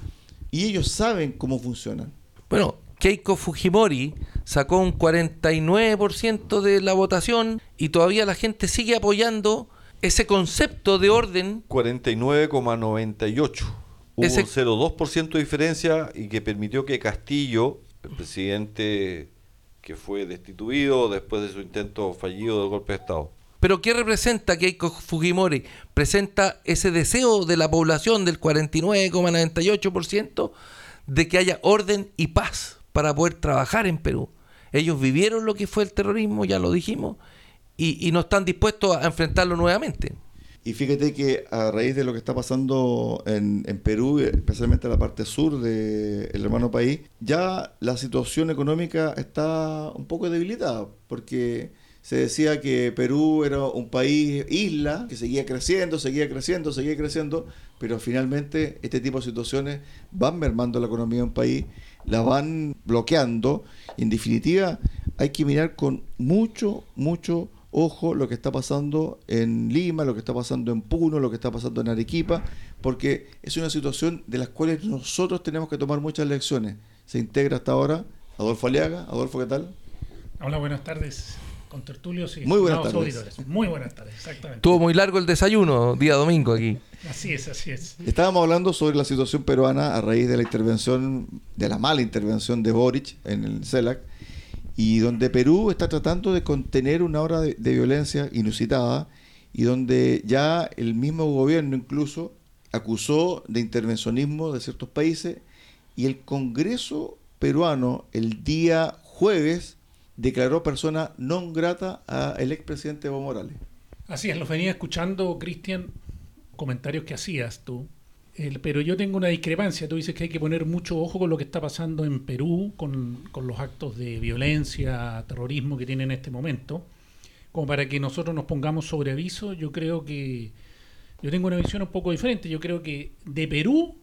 y ellos saben cómo funcionan. Bueno, Keiko Fujimori sacó un 49% de la votación y todavía la gente sigue apoyando ese concepto de orden. 49,98. Hubo un 0,2% de diferencia y que permitió que Castillo, el presidente que fue destituido después de su intento fallido de golpe de Estado. Pero ¿qué representa Keiko Fujimori? Presenta ese deseo de la población del 49,98% de que haya orden y paz para poder trabajar en Perú. Ellos vivieron lo que fue el terrorismo, ya lo dijimos, y, no están dispuestos a enfrentarlo nuevamente. Y fíjate que a raíz de lo que está pasando en, Perú, especialmente en la parte sur del hermano país, ya la situación económica está un poco debilitada, porque se decía que Perú era un país isla, que seguía creciendo, seguía creciendo, seguía creciendo, pero finalmente este tipo de situaciones van mermando la economía de un país, la van bloqueando, en definitiva hay que mirar con mucho, mucho ojo lo que está pasando en Lima, lo que está pasando en Puno, lo que está pasando en Arequipa, porque es una situación de las cuales nosotros tenemos que tomar muchas lecciones. Se integra hasta ahora Adolfo Aliaga. Adolfo, ¿qué tal? Hola, buenas tardes. Con tertulios y muy buenas tardes. Muy buenas tardes, exactamente. Estuvo muy largo el desayuno, día domingo aquí. Así es, así es. Estábamos hablando sobre la situación peruana a raíz de la intervención, de la mala intervención de Boric en el CELAC y donde Perú está tratando de contener una hora de, violencia inusitada y donde ya el mismo gobierno incluso acusó de intervencionismo de ciertos países y el Congreso peruano el día jueves declaró persona non grata al expresidente Evo Morales. Así es, lo venía escuchando, Cristian, comentarios que hacías tú pero yo tengo una discrepancia. Tú dices que hay que poner mucho ojo con lo que está pasando en Perú, con, los actos de violencia, terrorismo que tienen en este momento. Como para que nosotros nos pongamos sobre aviso, yo creo que yo tengo una visión un poco diferente. Yo creo que de Perú,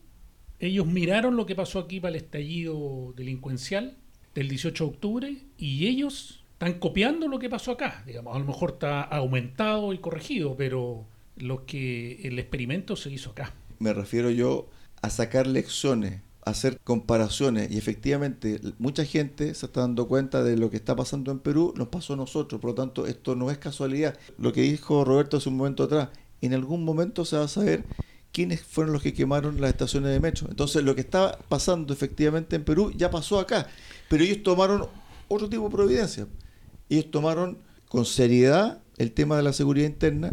ellos miraron lo que pasó aquí para el estallido delincuencial del 18 de octubre y ellos están copiando lo que pasó acá. Digamos, a lo mejor está aumentado y corregido, pero lo que el experimento se hizo acá me refiero yo a sacar lecciones, a hacer comparaciones y efectivamente mucha gente se está dando cuenta de lo que está pasando en Perú, nos pasó a nosotros, por lo tanto esto no es casualidad. Lo que dijo Roberto hace un momento atrás, en algún momento se va a saber quiénes fueron los que quemaron las estaciones de metro. Entonces lo que está pasando efectivamente en Perú ya pasó acá, pero ellos tomaron otro tipo de providencia. Ellos tomaron con seriedad el tema de la seguridad interna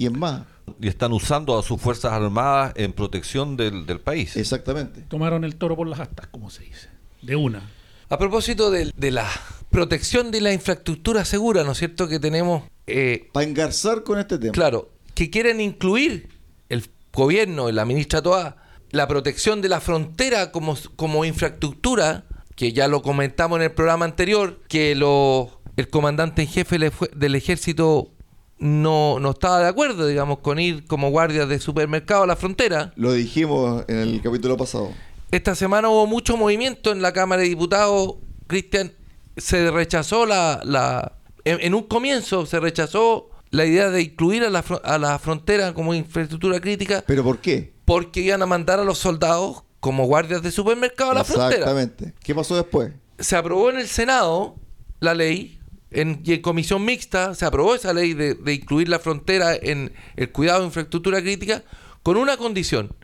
y en más, y están usando a sus Fuerzas Armadas en protección del, país. Exactamente. Tomaron el toro por las astas, como se dice, de una. A propósito de, la protección de la infraestructura segura, ¿no es cierto? Que tenemos... Eh, Para engarzar con este tema. Claro, que quieren incluir el gobierno y la ministra Toa la protección de la frontera como, como infraestructura, que ya lo comentamos en el programa anterior, que lo, el comandante en jefe del ejército no, no estaba de acuerdo, digamos, con ir como guardias de supermercado a la frontera. Lo dijimos en el capítulo pasado. Esta semana hubo mucho movimiento en la Cámara de Diputados, Cristian. Se rechazó la. la en, un comienzo se rechazó la idea de incluir a la, a la frontera como infraestructura crítica. ¿Pero por qué? Porque iban a mandar a los soldados como guardias de supermercado a la frontera. Exactamente. ¿Qué pasó después? Se aprobó en el Senado la ley en, comisión mixta se aprobó esa ley de, incluir la frontera en el cuidado de infraestructura crítica con una condición,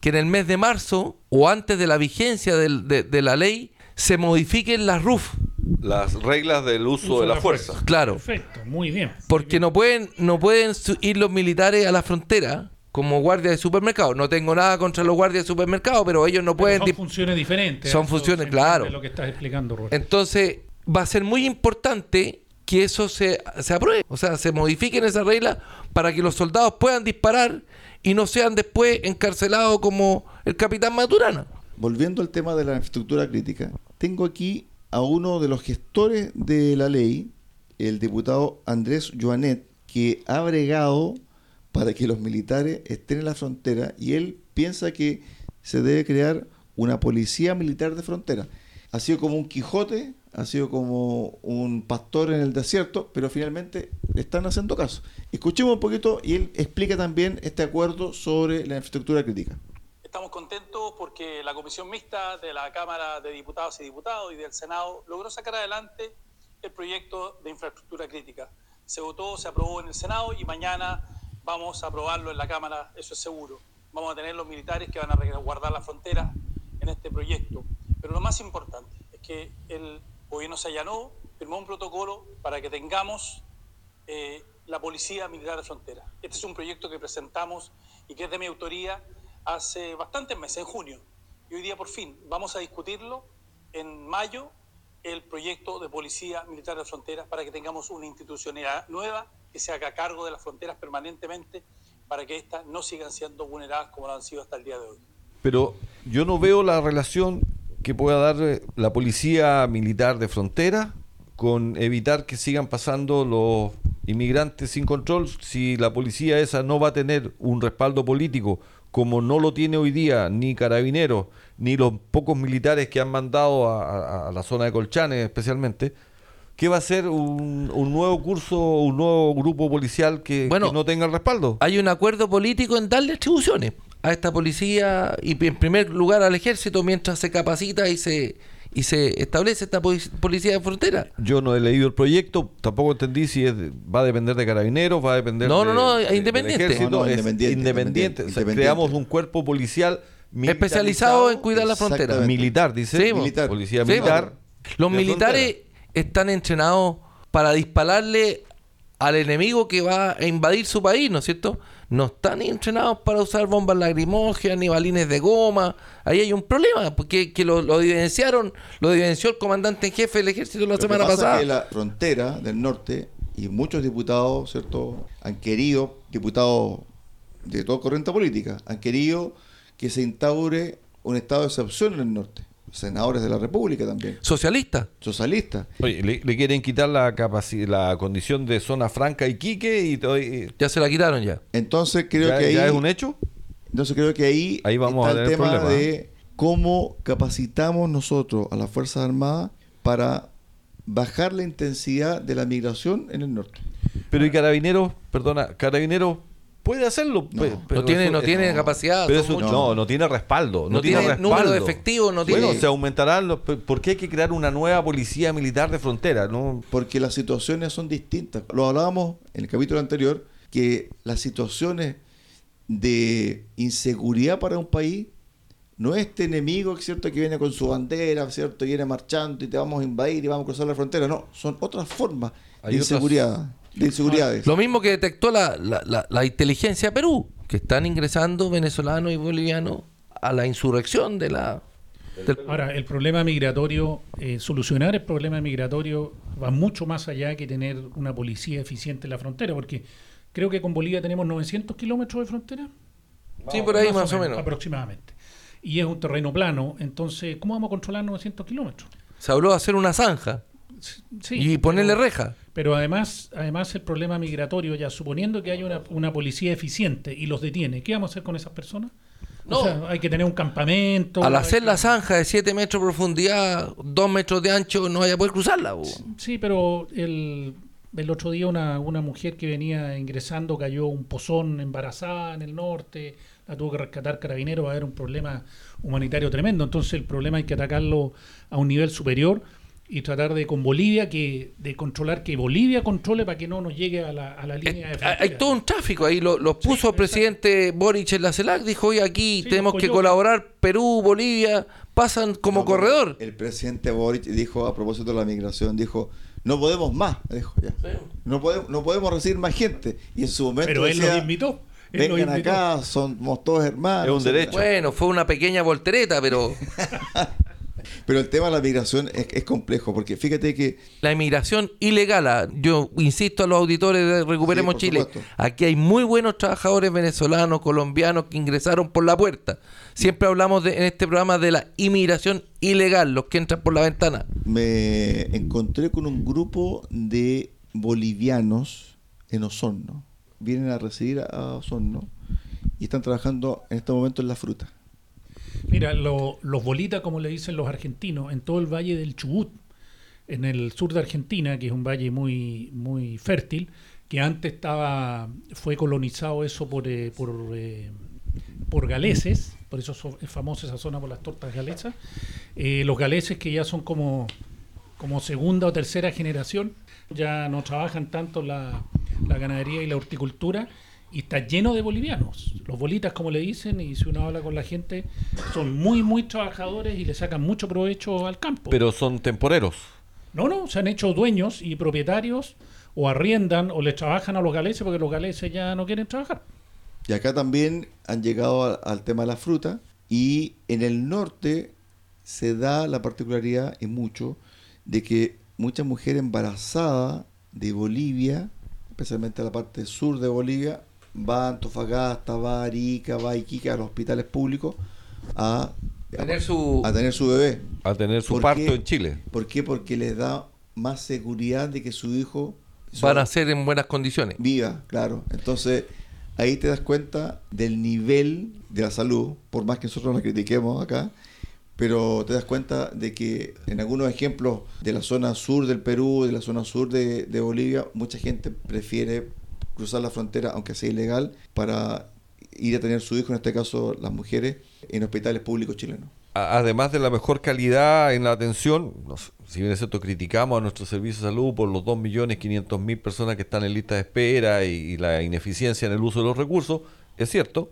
que en el mes de marzo o antes de la vigencia de, la ley se modifiquen las RUF. Las reglas del uso, de la, fuerza. Claro. Perfecto, muy bien. Porque no pueden, no pueden ir los militares a la frontera como guardias de supermercado. No tengo nada contra los guardias de supermercado, pero ellos no pueden... Son funciones diferentes. Son funciones, claro. Lo que estás explicando, Entonces, va a ser muy importante que eso se, se apruebe, o sea, se modifiquen esas reglas para que los soldados puedan disparar y no sean después encarcelados como el capitán Maturana. Volviendo al tema de la infraestructura crítica, tengo aquí a uno de los gestores de la ley, el diputado Andrés Joanet, que ha bregado para que los militares estén en la frontera y él piensa que se debe crear una policía militar de frontera. Ha sido como un Quijote ha sido como un pastor en el desierto, pero finalmente le están haciendo caso. Escuchemos un poquito y él explica también este acuerdo sobre la infraestructura crítica. Estamos contentos porque la comisión mixta de la Cámara de Diputados y Diputados y del Senado logró sacar adelante el proyecto de infraestructura crítica. Se votó, se aprobó en el Senado y mañana vamos a aprobarlo en la Cámara, eso es seguro. Vamos a tener los militares que van a guardar la frontera en este proyecto. Pero lo más importante es que el gobierno se allanó, firmó un protocolo para que tengamos eh, la Policía Militar de Frontera. Este es un proyecto que presentamos y que es de mi autoría hace bastantes meses, en junio. Y hoy día por fin vamos a discutirlo en mayo el proyecto de Policía Militar de Fronteras para que tengamos una institucionalidad nueva que se haga cargo de las fronteras permanentemente para que éstas no sigan siendo vulneradas como lo han sido hasta el día de hoy. Pero yo no veo la relación que pueda dar eh, la Policía Militar de Frontera con evitar que sigan pasando los inmigrantes sin control si la policía esa no va a tener un respaldo político como no lo tiene hoy día ni carabineros ni los pocos militares que han mandado a, a la zona de Colchanes especialmente ¿Qué va a ser un, un, nuevo curso, un nuevo grupo policial que, Bueno, que no tenga el respaldo? Hay un acuerdo político en darle atribuciones a esta policía y en primer lugar al ejército mientras se capacita y se y se establece esta poli- policía de frontera. Yo no he leído el proyecto, tampoco entendí si es de- va a depender de carabineros, va a depender No, de, no, no, de- independiente. ejército, No, no, es independiente, independiente. O sea, independiente. creamos un cuerpo policial Especializado en cuidar la frontera. militar, dice, Sí. Militar. policía Sí, militar. Los militares están entrenados para dispararle al enemigo que va a invadir su país, ¿no es cierto? No están entrenados para usar bombas lacrimógenas ni balines de goma. Ahí hay un problema, porque que lo, lo evidenciaron, lo evidenció el comandante en jefe del ejército la que semana pasa pasada. es que la frontera del norte y muchos diputados, ¿cierto? Han querido, diputados de toda corriente política, han querido que se instaure un estado de excepción en el norte. Senadores de la República también, Socialista. socialistas. Oye, le, le quieren quitar la la condición de zona franca y quique y, y- Ya se la quitaron ya. Entonces creo ya, que ahí ya es un hecho. Entonces creo que ahí, Ahí vamos a el tema problemas, de cómo capacitamos nosotros a las Fuerzas Armadas para bajar la intensidad de la migración en el norte. Pero y carabineros, perdona, carabineros puede hacerlo. No. pe- pero no tiene, eso- no tiene no. capacidad. Pero eso- no, no tiene respaldo. No, No tiene respaldo. número de efectivos, no Bueno, tiene- se aumentarán los. ¿Por qué hay que crear una nueva policía militar de frontera? No, Porque las situaciones son distintas. Lo hablábamos en el capítulo anterior, que las situaciones de inseguridad para un país no es este enemigo ¿cierto? que viene con su bandera, ¿cierto? y viene marchando y te vamos a invadir y vamos a cruzar la frontera. No, son otras formas Hay de otras- inseguridad. De inseguridades. Lo mismo que detectó la, la, la- la inteligencia de Perú, que están ingresando venezolanos y bolivianos a la insurrección de la... del- Ahora, el problema migratorio, eh, solucionar el problema migratorio va mucho más allá que tener una policía eficiente en la frontera, porque creo que con Bolivia tenemos 900 kilómetros de frontera. Sí, por ahí más, o menos. Aproximadamente. Y es un terreno plano, entonces, ¿cómo vamos a controlar 900 kilómetros? Se habló de hacer una zanja Sí, y ponerle pero- reja. Pero además, además el problema migratorio, ya suponiendo que hay una, una policía eficiente y los detiene, ¿qué vamos a hacer con esas personas? No. O sea, hay que tener un campamento. Al hacer que- la zanja de 7 metros de profundidad, 2 metros de ancho, no vaya a poder cruzarla. bo. Sí, pero el, el otro día una, una mujer que venía ingresando cayó un pozón embarazada en el norte, la tuvo que rescatar carabineros, va a haber un problema humanitario tremendo. Entonces el problema hay que atacarlo a un nivel superior y tratar de con Bolivia que de controlar que Bolivia controle para que no nos llegue a la, a la línea de Eh, frontera. Hay todo un tráfico ahí, lo, lo puso el presidente Boric en la CELAC, dijo, hoy aquí Sí, tenemos que colaborar, Perú, Bolivia, pasan como No, corredor. El presidente Boric dijo a propósito de la migración, dijo, no podemos más, dijo ya. No podemos, no podemos recibir más gente. Y en su momento Pero él decía, los invitó. Él los vengan invitó. acá, somos todos hermanos. Es un etcétera". derecho. Bueno, fue una pequeña voltereta, pero Pero el tema de la migración es, es complejo, porque fíjate que la inmigración ilegal, ah, yo insisto a los auditores de Recuperemos Sí, Chile, supuesto. aquí hay muy buenos trabajadores venezolanos, colombianos que ingresaron por la puerta. Siempre hablamos de, en este programa de la inmigración ilegal, los que entran por la ventana. me encontré con un grupo de bolivianos en Osorno. Vienen a residir a Osorno y están trabajando en este momento en la fruta. Mira, lo- los bolitas, como le dicen los argentinos, en todo el valle del Chubut, en el sur de Argentina, que es un valle muy, muy fértil, que antes estaba fue colonizado eso por, eh, por, eh, por galeses, por eso so- es famosa esa zona por las tortas galesas. Eh, los galeses que ya son como, como segunda o tercera generación, ya no trabajan tanto la, la ganadería y la horticultura y está lleno de bolivianos. Los bolitas, como le dicen, y si uno habla con la gente, son muy, muy trabajadores y le sacan mucho provecho al campo. Pero son temporeros. No, no, se han hecho dueños y propietarios o arriendan o les trabajan a los galeses porque los galeses ya no quieren trabajar. Y acá también han llegado a- al tema de la fruta y en el norte se da la particularidad y mucho de que muchas mujeres embarazadas de Bolivia, especialmente la parte sur de Bolivia, va a Antofagasta, va a Arica, va a Iquique, a los hospitales públicos, a Tener su- a tener su bebé. A tener su ¿Por parto qué? en Chile. ¿Por qué? Porque les da más seguridad de que su hijo Van a ser en buenas condiciones. viva, claro. Entonces, ahí te das cuenta del nivel de la salud, por más que nosotros la critiquemos acá, pero te das cuenta de que en algunos ejemplos de la zona sur del Perú, de la zona sur de, de Bolivia, mucha gente prefiere cruzar la frontera, aunque sea ilegal, para ir a tener su hijo, en este caso las mujeres, en hospitales públicos chilenos. Además de la mejor calidad en la atención, nos- si bien es cierto, criticamos a nuestro servicio de salud por los 2.500.000 personas que están en lista de espera y, y la ineficiencia en el uso de los recursos, es cierto,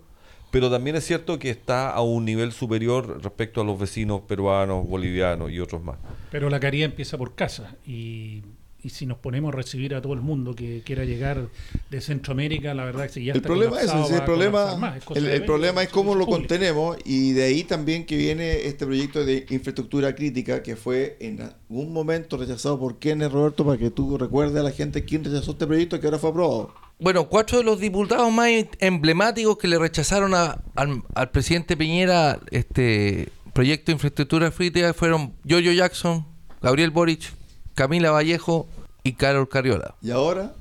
pero también es cierto que está a un nivel superior respecto a los vecinos peruanos, bolivianos y otros más. Pero la caridad empieza por casa y, y si nos ponemos a recibir a todo el mundo que quiera llegar de Centroamérica, la verdad es que ya el está problema es, ese, el problema, más, es el, problema es cómo lo público. contenemos y de ahí también que viene este proyecto de infraestructura crítica que fue en algún momento rechazado por quienes, Roberto, para que tú recuerdes a la gente quién rechazó este proyecto que ahora fue aprobado. Bueno, cuatro de los diputados más emblemáticos que le rechazaron a- al, al presidente Piñera este proyecto de infraestructura crítica fueron Yoyo Jackson, Gabriel Boric, Camila Vallejo y Carol Carriola. Y ahora,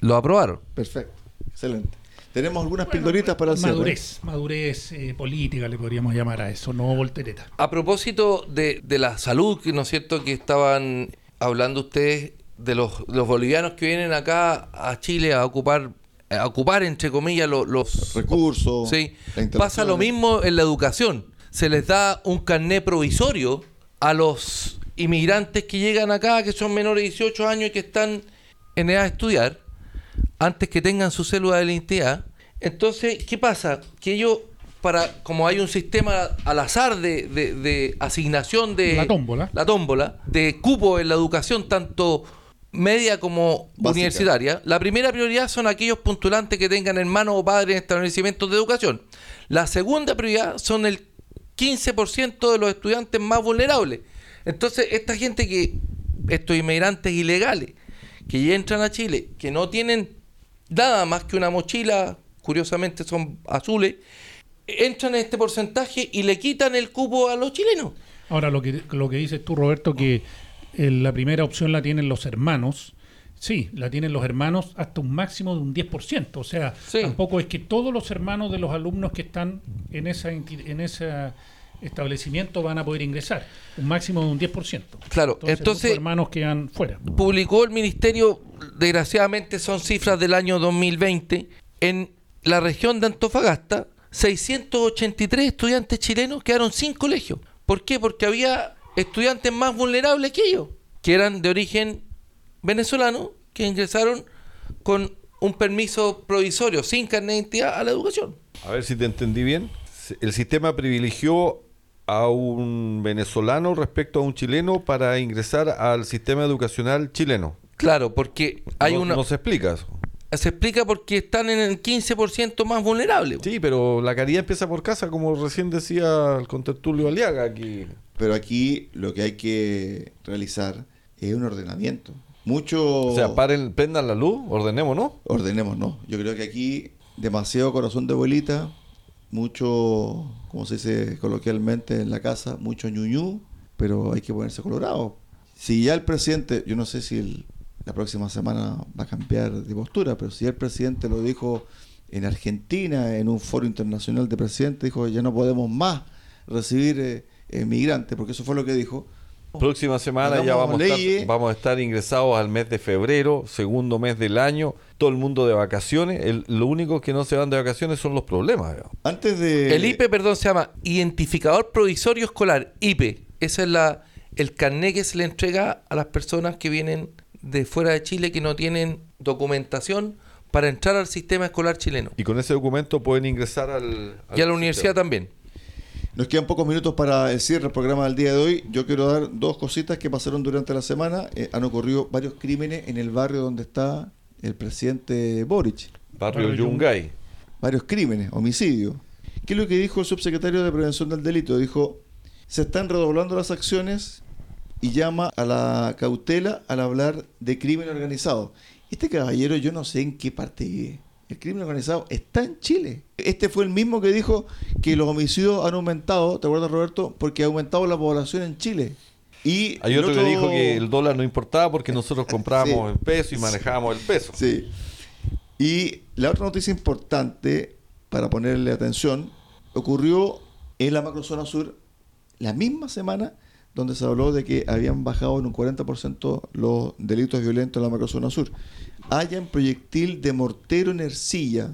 Lo aprobaron. perfecto, excelente. Tenemos algunas pildoritas para el cierre. Madurez, madurez eh, política le podríamos llamar a eso, no voltereta. A propósito de, de la salud, que no es cierto que estaban hablando ustedes de los, los bolivianos que vienen acá a Chile a ocupar, a ocupar entre comillas lo- los Recursos. Sí, la pasa lo mismo en la educación. Se les da un carné provisorio a los inmigrantes que llegan acá, que son menores de 18 años y que están en edad de estudiar, antes que tengan su célula de identidad. Entonces, ¿qué pasa? Que ellos, para, como hay un sistema al azar de, de- de asignación de... La tómbola. La tómbola, de cupo en la educación, tanto media como Básica. universitaria, la primera prioridad son aquellos postulantes que tengan hermanos o padres en establecimientos de educación. La segunda prioridad son el 15% de los estudiantes más vulnerables. Entonces, esta gente que, estos inmigrantes ilegales, que ya entran a Chile, que no tienen nada más que una mochila, curiosamente son azules, entran en este porcentaje y le quitan el cupo a los chilenos. Ahora, lo que, lo que dices tú, Roberto, que eh, la primera opción la tienen los hermanos. Sí, la tienen los hermanos hasta un máximo de un 10%. O sea, Sí. tampoco es que todos los hermanos de los alumnos que están en, esa, en ese establecimiento van a poder ingresar. Un máximo de un 10%. Claro, Entonces, entonces- hermanos quedan fuera. publicó el ministerio, desgraciadamente son cifras del año 2020, en la región de Antofagasta, 683 estudiantes chilenos quedaron sin colegio. ¿Por qué? Porque había estudiantes más vulnerables que ellos, que eran de origen venezolano, que ingresaron con un permiso provisorio, sin carnet de identidad, a la educación. A ver si te entendí bien. El sistema privilegió a un venezolano respecto a un chileno para ingresar al sistema educacional chileno. Claro, porque hay no, una... no se explica eso. Se explica porque están en el 15% más vulnerable. Sí, pero la caridad empieza por casa, como recién decía el contertulio Aliaga aquí. Pero aquí lo que hay que realizar es un ordenamiento. Mucho... O sea, paren, prendan la luz, ordenemos, ¿no? Ordenemos, ¿no? Yo creo que aquí demasiado corazón de abuelita, mucho, como se dice coloquialmente en la casa, mucho ñuñú, pero hay que ponerse colorado. Si ya el presidente, yo no sé si el- la próxima semana va a cambiar de postura, pero si ya el presidente lo dijo en Argentina, en un foro internacional de presidentes, dijo ya no podemos más recibir eh, migrantes, porque eso fue lo que dijo. Próxima semana ya vamos a, estar, leyes. vamos a estar ingresados al mes de febrero, segundo mes del año, todo el mundo de vacaciones. El- lo único que no se van de vacaciones son los problemas. digamos. Antes de... El IPE, perdón, se llama Identificador Provisorio Escolar, IPE. Ese es la, el carné que se le entrega a las personas que vienen de fuera de Chile que no tienen documentación para entrar al sistema escolar chileno. Y con ese documento pueden ingresar al... al Y a la universidad también. Nos quedan pocos minutos para el cierre del programa del día de hoy. Yo quiero dar dos cositas que pasaron durante la semana. Eh, han ocurrido varios crímenes en el barrio donde está el presidente Boric. Barrio Barrio Yungay. Varios crímenes, homicidios. ¿Qué es lo que dijo el subsecretario de Prevención del Delito? Dijo, se están redoblando las acciones y llama a la cautela al hablar de crimen organizado. Este caballero yo no sé en qué parte vive. El crimen organizado está en Chile. Este fue el mismo que dijo que los homicidios han aumentado, ¿te acuerdas Roberto? Porque ha aumentado la población en Chile. Y Hay el otro, que dijo que el dólar no importaba porque nosotros comprábamos Sí. en peso y manejábamos el peso. Sí. Y la otra noticia importante para ponerle atención ocurrió en la macrozona sur la misma semana donde se habló de que habían bajado en un 40% los delitos violentos en la macrozona sur. Hayan proyectil de mortero en Ercilla,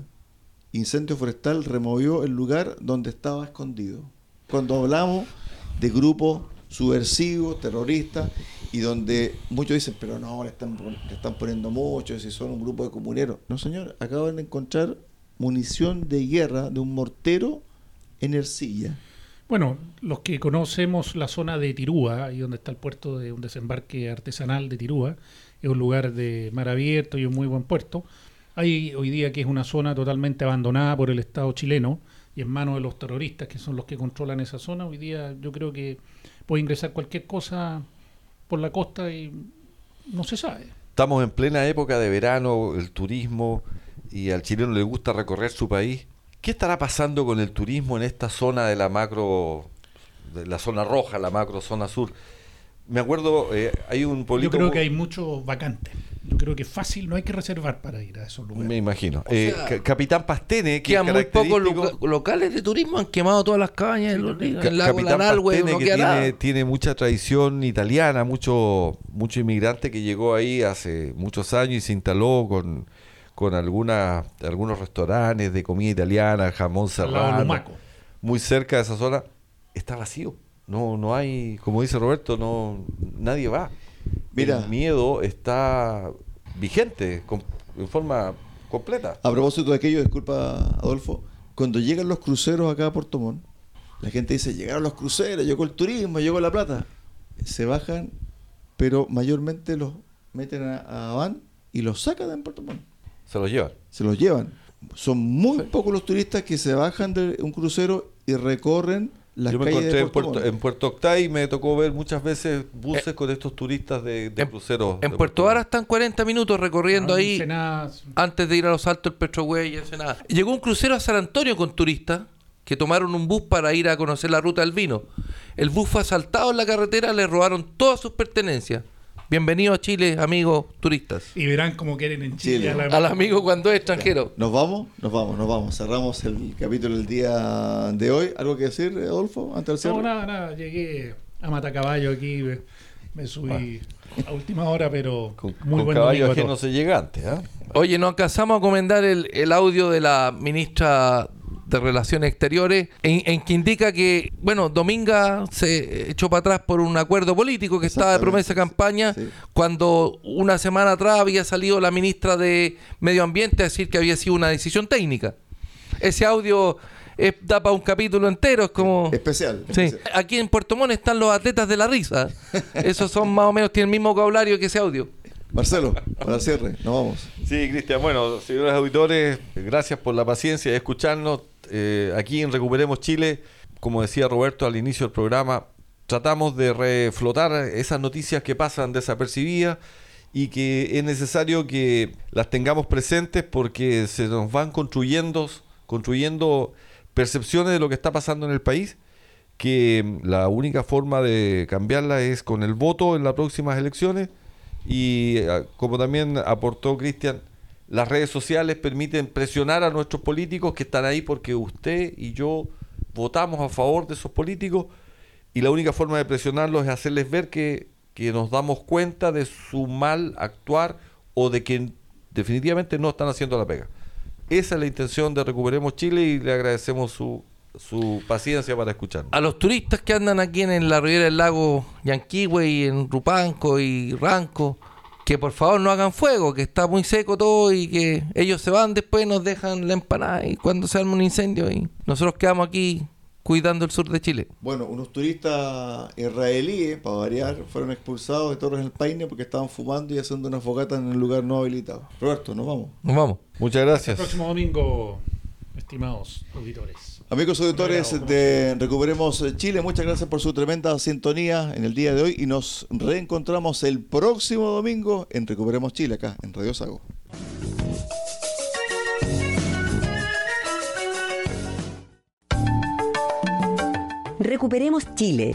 incendio forestal removió el lugar donde estaba escondido. Cuando hablamos de grupos subversivos, terroristas, y donde muchos dicen, pero no, le están, le están poniendo mucho, si son un grupo de comuneros. No, señor, acaban de encontrar munición de guerra de un mortero en Ercilla. Bueno, los que conocemos la zona de Tirúa, ahí donde está el puerto de un desembarque artesanal de Tirúa, es un lugar de mar abierto y un muy buen puerto. Hay hoy día que es una zona totalmente abandonada por el Estado chileno y en manos de los terroristas que son los que controlan esa zona. Hoy día yo creo que puede ingresar cualquier cosa por la costa y no se sabe. Estamos en plena época de verano, el turismo, y al chileno le gusta recorrer su país. ¿Qué estará pasando con el turismo en esta zona de la macro, de la zona roja, la macro zona sur? Me acuerdo, eh, hay un Yo político... creo que hay muchos vacantes. Yo creo que es fácil, no hay que reservar para ir a esos lugares. Me imagino. O Eh, sea, Capitán Pastene, que muy pocos locales de turismo, han quemado todas las cabañas en los ríos, Ca- el lago Capitán Pastene, no que tiene, tiene mucha tradición italiana, mucho, mucho inmigrante que llegó ahí hace muchos años y se instaló con, con algunas, algunos restaurantes de comida italiana, jamón serrano, muy cerca de esa zona, está vacío. No, no hay, como dice Roberto, no nadie va. Mira. El miedo está vigente, en forma completa. A propósito de aquello, disculpa Adolfo, cuando llegan los cruceros acá a Puerto Montt, la gente dice, llegaron los cruceros, llegó el turismo, llegó la plata. Se bajan, pero mayormente los meten a, a van y los sacan de Puerto Montt. Se los llevan. Se los llevan. Son muy pocos los turistas que se bajan de un crucero y recorren las Yo me calles encontré de en Puerto, en Puerto Octay y me tocó ver muchas veces buses con estos turistas de, de cruceros. En de Puerto Vara están 40 minutos recorriendo Ah, ahí antes de ir a los altos del Petrohue y Ensenada. Llegó un crucero a San Antonio con turistas que tomaron un bus para ir a conocer la ruta del vino. El bus fue asaltado en la carretera, le robaron todas sus pertenencias. Bienvenido a Chile, amigos turistas. Y verán cómo quieren en Chile. Chile. a la- Al amigo cuando es extranjero. ¿Nos vamos? Nos vamos, nos vamos. Cerramos el capítulo del día de hoy. ¿Algo que decir, Adolfo, antes del cierre? No, nada, nada. Llegué a Matacaballo aquí. Me, me subí a última hora, pero Con, muy con buen caballo domingo a ajeno todos. se llega antes. ¿ah? Oye, nos alcanzamos a comentar el, el audio de la ministra de Relaciones Exteriores, en, en que indica que, bueno, Dominga se echó para atrás por un acuerdo político que estaba de promesa de campaña, sí. cuando una semana atrás había salido la ministra de Medio Ambiente a decir que había sido una decisión técnica. Ese audio es- da para un capítulo entero, es como... Especial. Sí. especial. Aquí en Puerto Montt están los atletas de la risa. Esos son más o menos, tienen el mismo vocabulario que ese audio. Marcelo, para cierre, nos vamos. Sí, Cristian. Bueno, señores auditores, gracias por la paciencia de escucharnos. Eh, aquí en Recuperemos Chile, como decía Roberto al inicio del programa, tratamos de reflotar esas noticias que pasan desapercibidas y que es necesario que las tengamos presentes porque se nos van construyendo, construyendo percepciones de lo que está pasando en el país que la única forma de cambiarla es con el voto en las próximas elecciones y eh, como también aportó Cristian, las redes sociales permiten presionar a nuestros políticos que están ahí porque usted y yo votamos a favor de esos políticos y la única forma de presionarlos es hacerles ver que, que nos damos cuenta de su mal actuar o de que definitivamente no están haciendo la pega. Esa es la intención de Recuperemos Chile y le agradecemos su, su paciencia para escucharnos. a los turistas que andan aquí en la ribera del lago Yanquihue y en Rupanco y Ranco, que por favor no hagan fuego, que está muy seco todo y que ellos se van después, nos dejan la empanada y cuando se arma un incendio y nosotros quedamos aquí cuidando el sur de Chile. Bueno, unos turistas israelíes, para variar, fueron expulsados de Torres del Paine porque estaban fumando y haciendo una fogata en un lugar no habilitado. Roberto, nos vamos. Nos vamos. Muchas El gracias. próximo domingo, estimados auditores. Amigos auditores de Recuperemos Chile, muchas gracias por su tremenda sintonía en el día de hoy y nos reencontramos el próximo domingo en Recuperemos Chile, acá en Radio Sago. Recuperemos Chile.